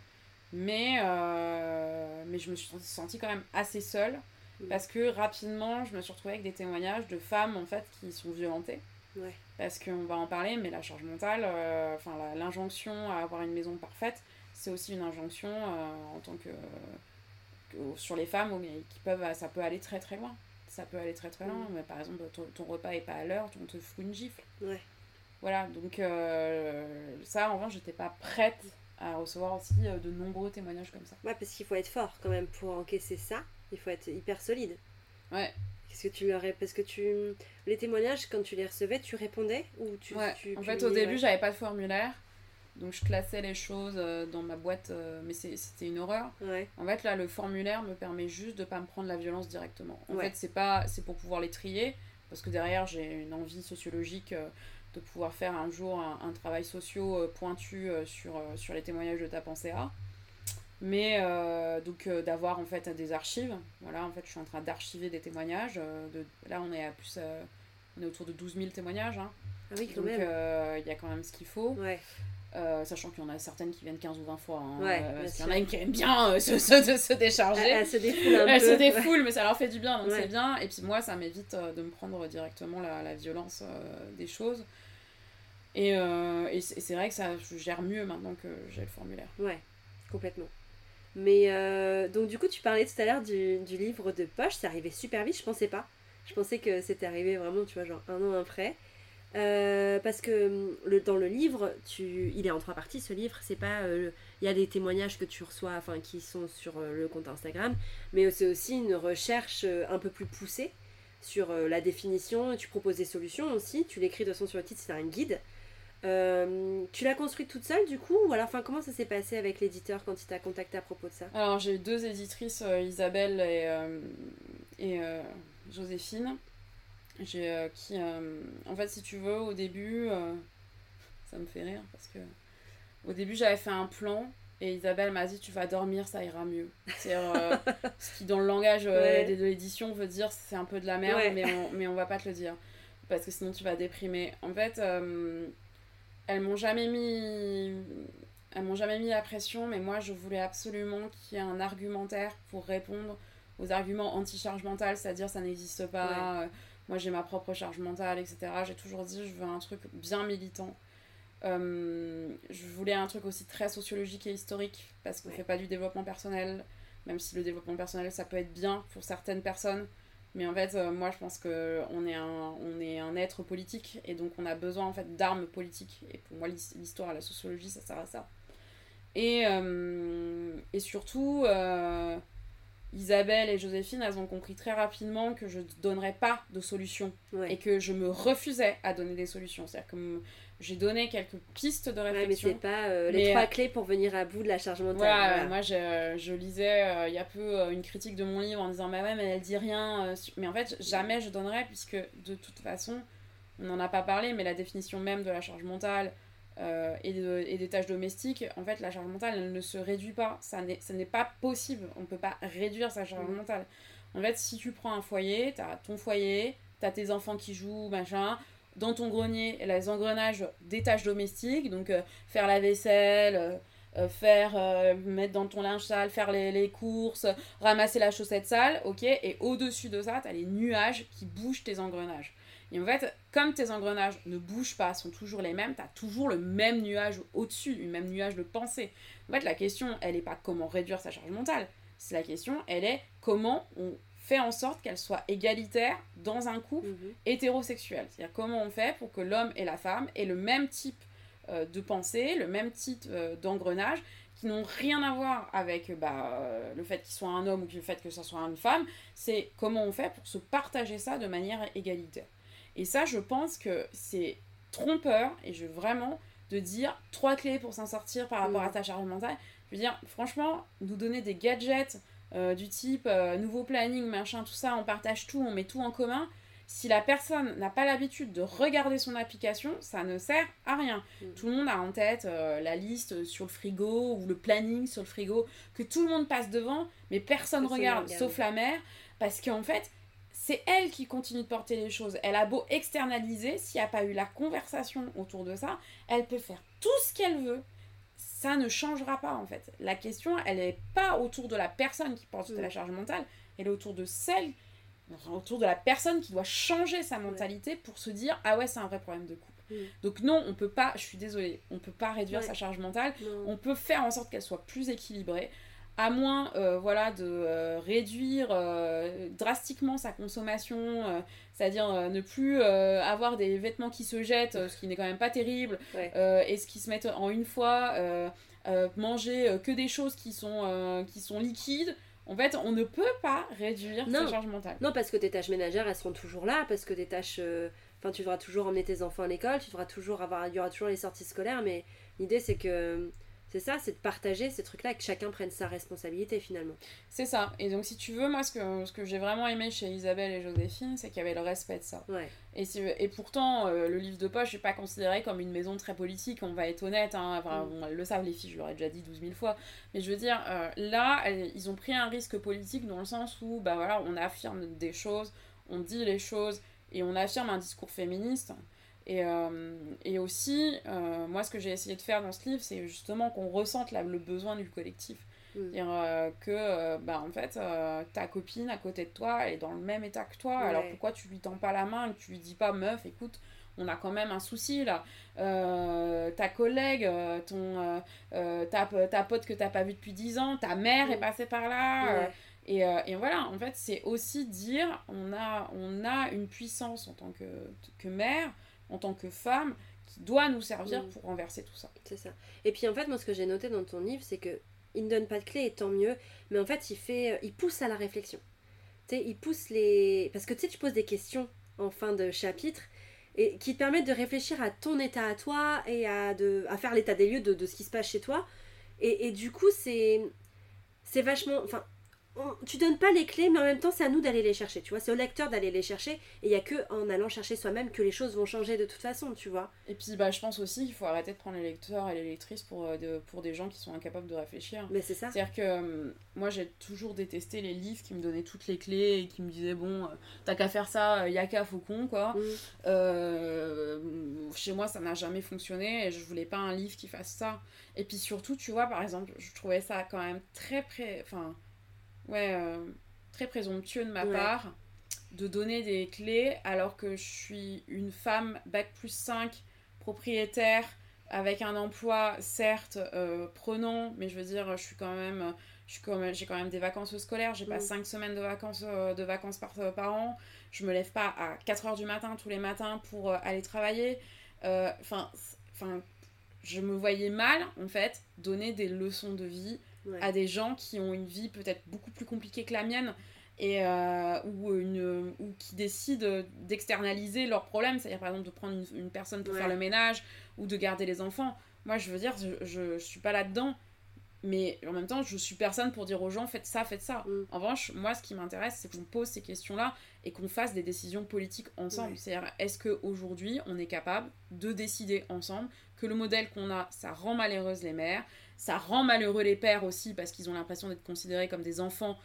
S2: Mais, euh, mais je me suis sentie quand même assez seule parce que rapidement, je me suis retrouvée avec des témoignages de femmes en fait qui sont violentées. Parce qu'on va en parler, mais la charge mentale, euh, enfin l'injonction à avoir une maison parfaite, c'est aussi une injonction euh, en tant que, sur les femmes qui peuvent, ça peut aller très très loin. Ça peut aller très très loin. Mm. Mais par exemple, ton, repas est pas à l'heure, on te fout une gifle. Voilà, donc ça, en revanche, j'étais pas prête à recevoir aussi euh, de nombreux témoignages comme ça.
S3: Ouais, parce qu'il faut être fort quand même pour encaisser ça. Il faut être hyper solide.
S2: Ouais.
S3: Qu'est-ce que tu leur Parce que tu. Les témoignages, quand tu les recevais, tu répondais ou tu.
S2: Ouais. en fait, au début, j'avais pas de formulaire. Donc, je classais les choses euh, dans ma boîte, euh, mais c'était une horreur.
S3: Ouais.
S2: En fait, là, le formulaire me permet juste de pas me prendre la violence directement. En fait, c'est pas c'est pour pouvoir les trier, parce que derrière, j'ai une envie sociologique de pouvoir faire un jour un, travail socio euh, pointu euh, sur, euh, sur les témoignages de ta pensée A. Mais donc d'avoir en fait des archives. Voilà, en fait, je suis en train d'archiver des témoignages. de, là, on est à plus. on est autour de 12 000 témoignages. Hein.
S3: Ah oui, quand
S2: donc, il y a quand même ce qu'il faut.
S3: Ouais.
S2: Sachant qu'il y en a certaines qui viennent 15 ou 20 fois. Hein, parce qu'il y en a une qui aime bien se, se, se, décharger.
S3: Elle, se défoule un
S2: elle
S3: peu.
S2: se défoule, mais ça leur fait du bien, donc c'est bien. Et puis moi, ça m'évite de me prendre directement la, la violence des choses. Et, euh, et c'est vrai que ça je gère mieux maintenant que j'ai le formulaire.
S3: Ouais, complètement. Mais euh, donc du coup, tu parlais tout à l'heure du, du, livre de poche, c'est arrivé super vite, je pensais pas. Je pensais que c'était arrivé vraiment, tu vois, genre un an après. Euh, parce que hum, dans le livre, il est en trois parties ce livre. C'est pas, il y a des témoignages que tu reçois, enfin qui sont sur le compte Instagram, mais c'est aussi une recherche un peu plus poussée sur la définition. Tu proposes des solutions aussi. Tu l'écris de toute façon sur le titre, c'est un guide. Euh, tu l'as construite toute seule du coup Ou alors enfin, comment ça s'est passé avec l'éditeur quand il t'a contacté à propos de ça?
S2: Alors j'ai eu deux éditrices, euh, Isabelle euh, et Joséphine. J'ai, qui, en fait, si tu veux, au début, ça me fait rire parce que au début j'avais fait un plan et Isabelle m'a dit tu vas dormir, ça ira mieux. C'est ce qui dans le langage de l'édition veut dire c'est un peu de la merde, mais, on, mais on va pas te le dire parce que sinon tu vas déprimer. En fait, elles m'ont jamais mis elles m'ont jamais mis la pression mais moi je voulais absolument qu'il y ait un argumentaire pour répondre aux arguments anti-charge mentale c'est-à-dire ça n'existe pas euh, moi j'ai ma propre charge mentale etc j'ai toujours dit je veux un truc bien militant euh, je voulais un truc aussi très sociologique et historique parce qu'on ne fait pas du développement personnel même si le développement personnel ça peut être bien pour certaines personnes mais en fait, euh, moi, je pense qu'on est, un, on est un être politique et donc on a besoin en fait d'armes politiques. Et pour moi, l'histoire, la sociologie, ça sert à ça. Et, euh, et surtout, Isabelle et Joséphine, elles ont compris très rapidement que je ne donnerais pas de solution et que je me refusais à donner des solutions. C'est-à-dire que j'ai donné quelques pistes de réflexion.
S3: mais c'est pas euh, les trois euh, clés pour venir à bout de la charge mentale.
S2: Voilà, moi je, je lisais euh, il y a peu une critique de mon livre en disant bah ouais mais elle dit rien. mais en fait jamais je donnerais puisque de toute façon on n'en a pas parlé mais la définition même de la charge mentale et, de, et, des tâches domestiques, en fait la charge mentale elle ne se réduit pas. Ça n'est pas possible. On ne peut pas réduire sa charge mm. mentale. En fait si tu prends un foyer, tu as ton foyer, t'as tes enfants qui jouent, machin. Dans ton grenier, les engrenages des tâches domestiques, donc euh, faire la vaisselle, euh, euh, faire mettre dans ton linge sale, faire les, les, courses, ramasser la chaussette sale, ok Et au-dessus de ça, t'as les nuages qui bougent tes engrenages. Et en fait, comme tes engrenages ne bougent pas, sont toujours les mêmes, tu as toujours le même nuage au-dessus, le même nuage de pensée. En fait, la question, elle n'est pas comment réduire sa charge mentale. C'est la question, elle est comment on fait en sorte qu'elle soit égalitaire dans un couple mhm. hétérosexuel. C'est-à-dire comment on fait pour que l'homme et la femme aient le même type euh, de pensée, le même type euh, d'engrenage, qui n'ont rien à voir avec bah, euh, le fait qu'il soit un homme ou le fait que ce soit une femme. C'est comment on fait pour se partager ça de manière égalitaire. Et ça, je pense que c'est trompeur, et je veux vraiment de dire trois clés pour s'en sortir par rapport à mm. ta charge mentale. Je veux dire, franchement, nous donner des gadgets euh, du type euh, nouveau planning, machin, tout ça, on partage tout, on met tout en commun. Si la personne n'a pas l'habitude de regarder son application, ça ne sert à rien. Mm. Tout le monde a en tête euh, la liste sur le frigo ou le planning sur le frigo, que tout le monde passe devant, mais personne ne regarde, sauf la mère, parce qu'en fait, c'est elle qui continue de porter les choses. Elle a beau externaliser, s'il n'y a pas eu la conversation autour de ça, elle peut faire tout ce qu'elle veut. Ça ne changera pas en fait. La question, elle n'est pas autour de la personne qui porte la mm. charge mentale, elle est autour de celle, autour de la personne qui doit changer sa mentalité pour se dire ah ouais c'est un vrai problème de couple. Mm. Donc non, on peut pas, je suis désolée, on peut pas réduire sa charge mentale. On peut faire en sorte qu'elle soit plus équilibrée à moins euh, voilà, de euh, réduire euh, drastiquement sa consommation, c'est-à-dire ne plus avoir des vêtements qui se jettent, ce qui n'est quand même pas terrible, et ce qui se mettent en une fois, manger que des choses qui sont, qui sont liquides. En fait, on ne peut pas réduire sa charge mentale.
S3: Non, parce que tes tâches ménagères, elles seront toujours là, parce que des tâches... Enfin, tu devras toujours emmener tes enfants à l'école, tu devras toujours avoir... Il y aura toujours les sorties scolaires, mais l'idée, c'est que c'est ça, c'est de partager ces trucs-là, que chacun prenne sa responsabilité finalement.
S2: C'est ça. Et donc, si tu veux, moi, ce que, ce que j'ai vraiment aimé chez Isabelle et Joséphine, c'est qu'il y avait le respect de ça. Ouais. Et, et pourtant, euh, le livre de poche n'est pas considéré comme une maison très politique, on va être honnête. Hein. Enfin, mm. elles le savent, les filles, je leur ai déjà dit 12 000 fois. Mais je veux dire, euh, là, ils ont pris un risque politique dans le sens où, bah voilà, on affirme des choses, on dit les choses, et on affirme un discours féministe. Et, euh, et aussi, euh, moi, ce que j'ai essayé de faire dans ce livre, c'est justement qu'on ressente le besoin du collectif. Mm. Dire euh, que, bah, en fait, ta copine à côté de toi, elle est dans le même état que toi, alors pourquoi tu lui tends pas la main et que tu lui dis pas, meuf, écoute, on a quand même un souci là. ta collègue, ton, ta, ta pote que t'as pas vue depuis 10 ans, ta mère est mm. passée par là. Et, et, voilà, en fait, c'est aussi dire on a, on a une puissance en tant que, que mère en tant que femme qui doit nous servir mm. pour renverser tout ça.
S3: C'est ça. Et puis en fait, moi ce que j'ai noté dans ton livre, c'est que il ne donne pas de clé et tant mieux, mais en fait, il fait euh, il pousse à la réflexion. Tu sais, il pousse les parce que tu sais tu poses des questions en fin de chapitre et qui te permettent de réfléchir à ton état à toi et à, de, à faire l'état des lieux de, de, ce qui se passe chez toi. Et, et du coup, c'est c'est vachement enfin tu donnes pas les clés, mais en même temps, c'est à nous d'aller les chercher, tu vois. C'est au lecteur d'aller les chercher, et il y a que en allant chercher soi-même que les choses vont changer de toute façon, tu vois.
S2: Et puis, bah, je pense aussi qu'il faut arrêter de prendre les lecteurs et les lectrices pour, euh, pour des gens qui sont incapables de réfléchir.
S3: Mais c'est ça.
S2: C'est-à-dire que euh, moi, j'ai toujours détesté les livres qui me donnaient toutes les clés et qui me disaient, bon, euh, t'as qu'à faire ça, y'a qu'à faucon, quoi. Mm. chez moi, ça n'a jamais fonctionné et je voulais pas un livre qui fasse ça. Et puis surtout, tu vois, par exemple, je trouvais ça quand même très près. Enfin ouais, euh, très présomptueux de ma part de donner des clés alors que je suis une femme bac plus 5, propriétaire, avec un emploi certes euh, prenant, mais je veux dire, je suis quand même, je suis quand j'ai quand même des vacances scolaires, j'ai pas 5 semaines de vacances, euh, de vacances par, par an, je me lève pas à 4 heures du matin tous les matins pour aller travailler. Enfin, enfin, je me voyais mal en fait donner des leçons de vie à des gens qui ont une vie peut-être beaucoup plus compliquée que la mienne et euh, ou, une, ou qui décident d'externaliser leurs problèmes, c'est-à-dire par exemple de prendre une, personne pour faire le ménage ou de garder les enfants. Moi, je veux dire, je, je, suis pas là-dedans, mais en même temps, je suis personne pour dire aux gens faites ça, faites ça. Mm. En revanche, moi, ce qui m'intéresse, c'est qu'on pose ces questions-là et qu'on fasse des décisions politiques ensemble. C'est-à-dire, est-ce qu'aujourd'hui, on est capable de décider ensemble que le modèle qu'on a, ça rend malheureuse les mères, ça rend malheureux les pères aussi parce qu'ils ont l'impression d'être considérés comme des enfants.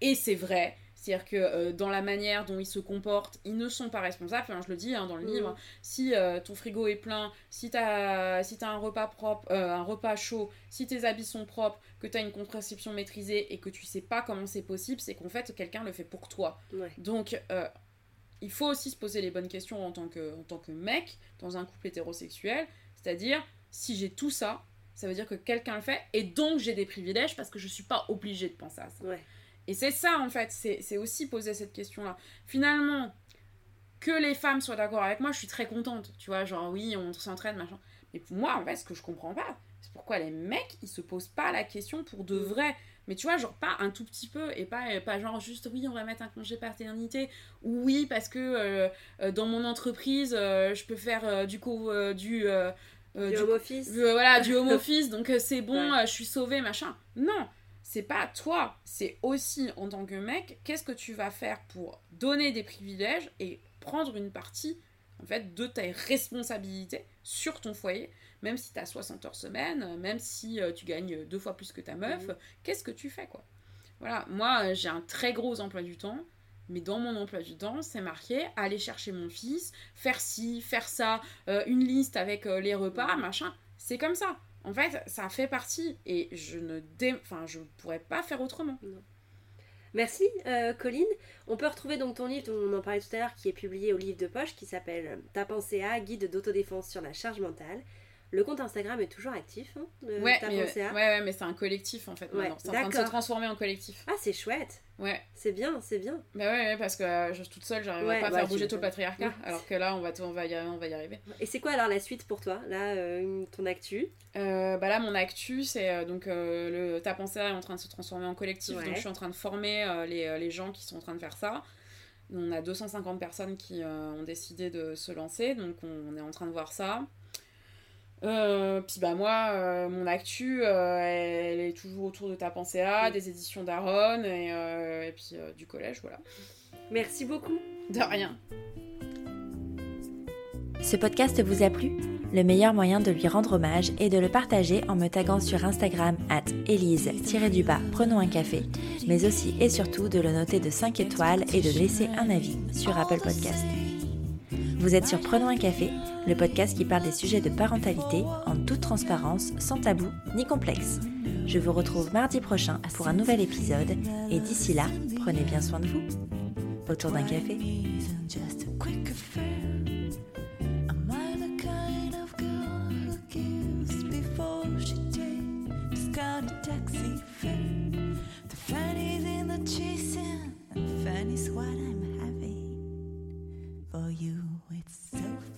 S2: Et c'est vrai. C'est-à-dire que euh, dans la manière dont ils se comportent, ils ne sont pas responsables. Enfin, je le dis hein, dans le
S3: Mhm.
S2: livre, si euh, ton frigo est plein, si t'as si un repas propre, euh, un repas chaud, si tes habits sont propres, que t'as une contraception maîtrisée et que tu sais pas comment c'est possible, c'est qu'en fait quelqu'un le fait pour toi.
S3: Ouais.
S2: Donc il faut aussi se poser les bonnes questions en tant que, en tant que mec dans un couple hétérosexuel. C'est-à-dire, si j'ai tout ça, ça veut dire que quelqu'un le fait et donc j'ai des privilèges parce que je suis pas obligée de penser à ça.
S3: Ouais.
S2: Et c'est ça, en fait, c'est aussi poser cette question-là. Finalement, que les femmes soient d'accord avec moi, je suis très contente. Tu vois, genre, oui, on s'entraîne, machin. Mais pour moi, en fait, ce que je comprends pas, c'est pourquoi les mecs, ils se posent pas la question pour de vrai. Mais tu vois, genre, pas un tout petit peu, et pas, pas genre juste, oui, on va mettre un congé paternité, ou oui, parce que euh, euh, dans mon entreprise, euh, je peux faire euh, du coup, euh, du... euh,
S3: Du home office.
S2: euh, voilà, du home office, donc euh, c'est bon,
S3: Ouais.
S2: je suis sauvée, machin. Non, c'est pas toi, c'est aussi en tant que mec, qu'est-ce que tu vas faire pour donner des privilèges et prendre une partie en fait de tes responsabilités sur ton foyer, même si tu as 60 heures semaine, même si tu gagnes deux fois plus que ta meuf,
S3: Mhm.
S2: qu'est-ce que tu fais quoi? Voilà, moi j'ai un très gros emploi du temps. Mais dans mon emploi du temps, c'est marqué aller chercher mon fils, faire ci, faire ça, euh, une liste avec euh, les repas, machin. C'est comme ça. En fait, ça fait partie et je ne enfin, je pourrais pas faire autrement.
S3: Merci euh, Colline. On peut retrouver donc ton livre dont on en parlait tout à l'heure qui est publié au livre de poche qui s'appelle Ta pensée à guide d'autodéfense sur la charge mentale. Le compte Instagram est toujours actif. hein, de
S2: ouais,
S3: Ta
S2: mais,
S3: pensée à.
S2: ouais, ouais, mais c'est un collectif en fait.
S3: Ouais.
S2: C'est en train de se transformer en collectif.
S3: Ah c'est chouette.
S2: Ouais,
S3: C'est bien, c'est bien.
S2: bah ouais, parce que euh, je, toute seule, j'arriverai
S3: Ouais,
S2: pas à
S3: bah,
S2: faire bouger tout le patriarcat.
S3: Ouais.
S2: Alors que là, on va, on va, y, on va y arriver.
S3: Et c'est quoi alors la suite pour toi Là, euh, ton actu?
S2: Euh, bah là, mon actu, c'est euh, donc euh, le Ta pensée est en train de se transformer en collectif.
S3: Ouais.
S2: Donc, je suis en train de former euh, les, euh, les gens qui sont en train de faire ça. On a 250 personnes qui euh, ont décidé de se lancer. Donc, on, on est en train de voir ça. Euh, puis bah moi, euh, mon actu, euh, elle est toujours autour de Ta pensée à,
S3: Mm.
S2: des éditions d'Aaron et, euh, et puis euh, du collège, voilà.
S3: Merci beaucoup.
S2: De rien.
S1: Ce podcast vous a plu? Le meilleur moyen de lui rendre hommage est de le partager en me taguant sur Instagram at elise-du-bas prenons un café, mais aussi et surtout de le noter de 5 étoiles et de laisser un avis sur Apple Podcast. Vous êtes sur Prenons un café, le podcast qui parle des sujets de parentalité en toute transparence, sans tabou ni complexe. Je vous retrouve mardi prochain pour un nouvel épisode et d'ici là, prenez bien soin de vous. Autour d'un café.
S4: so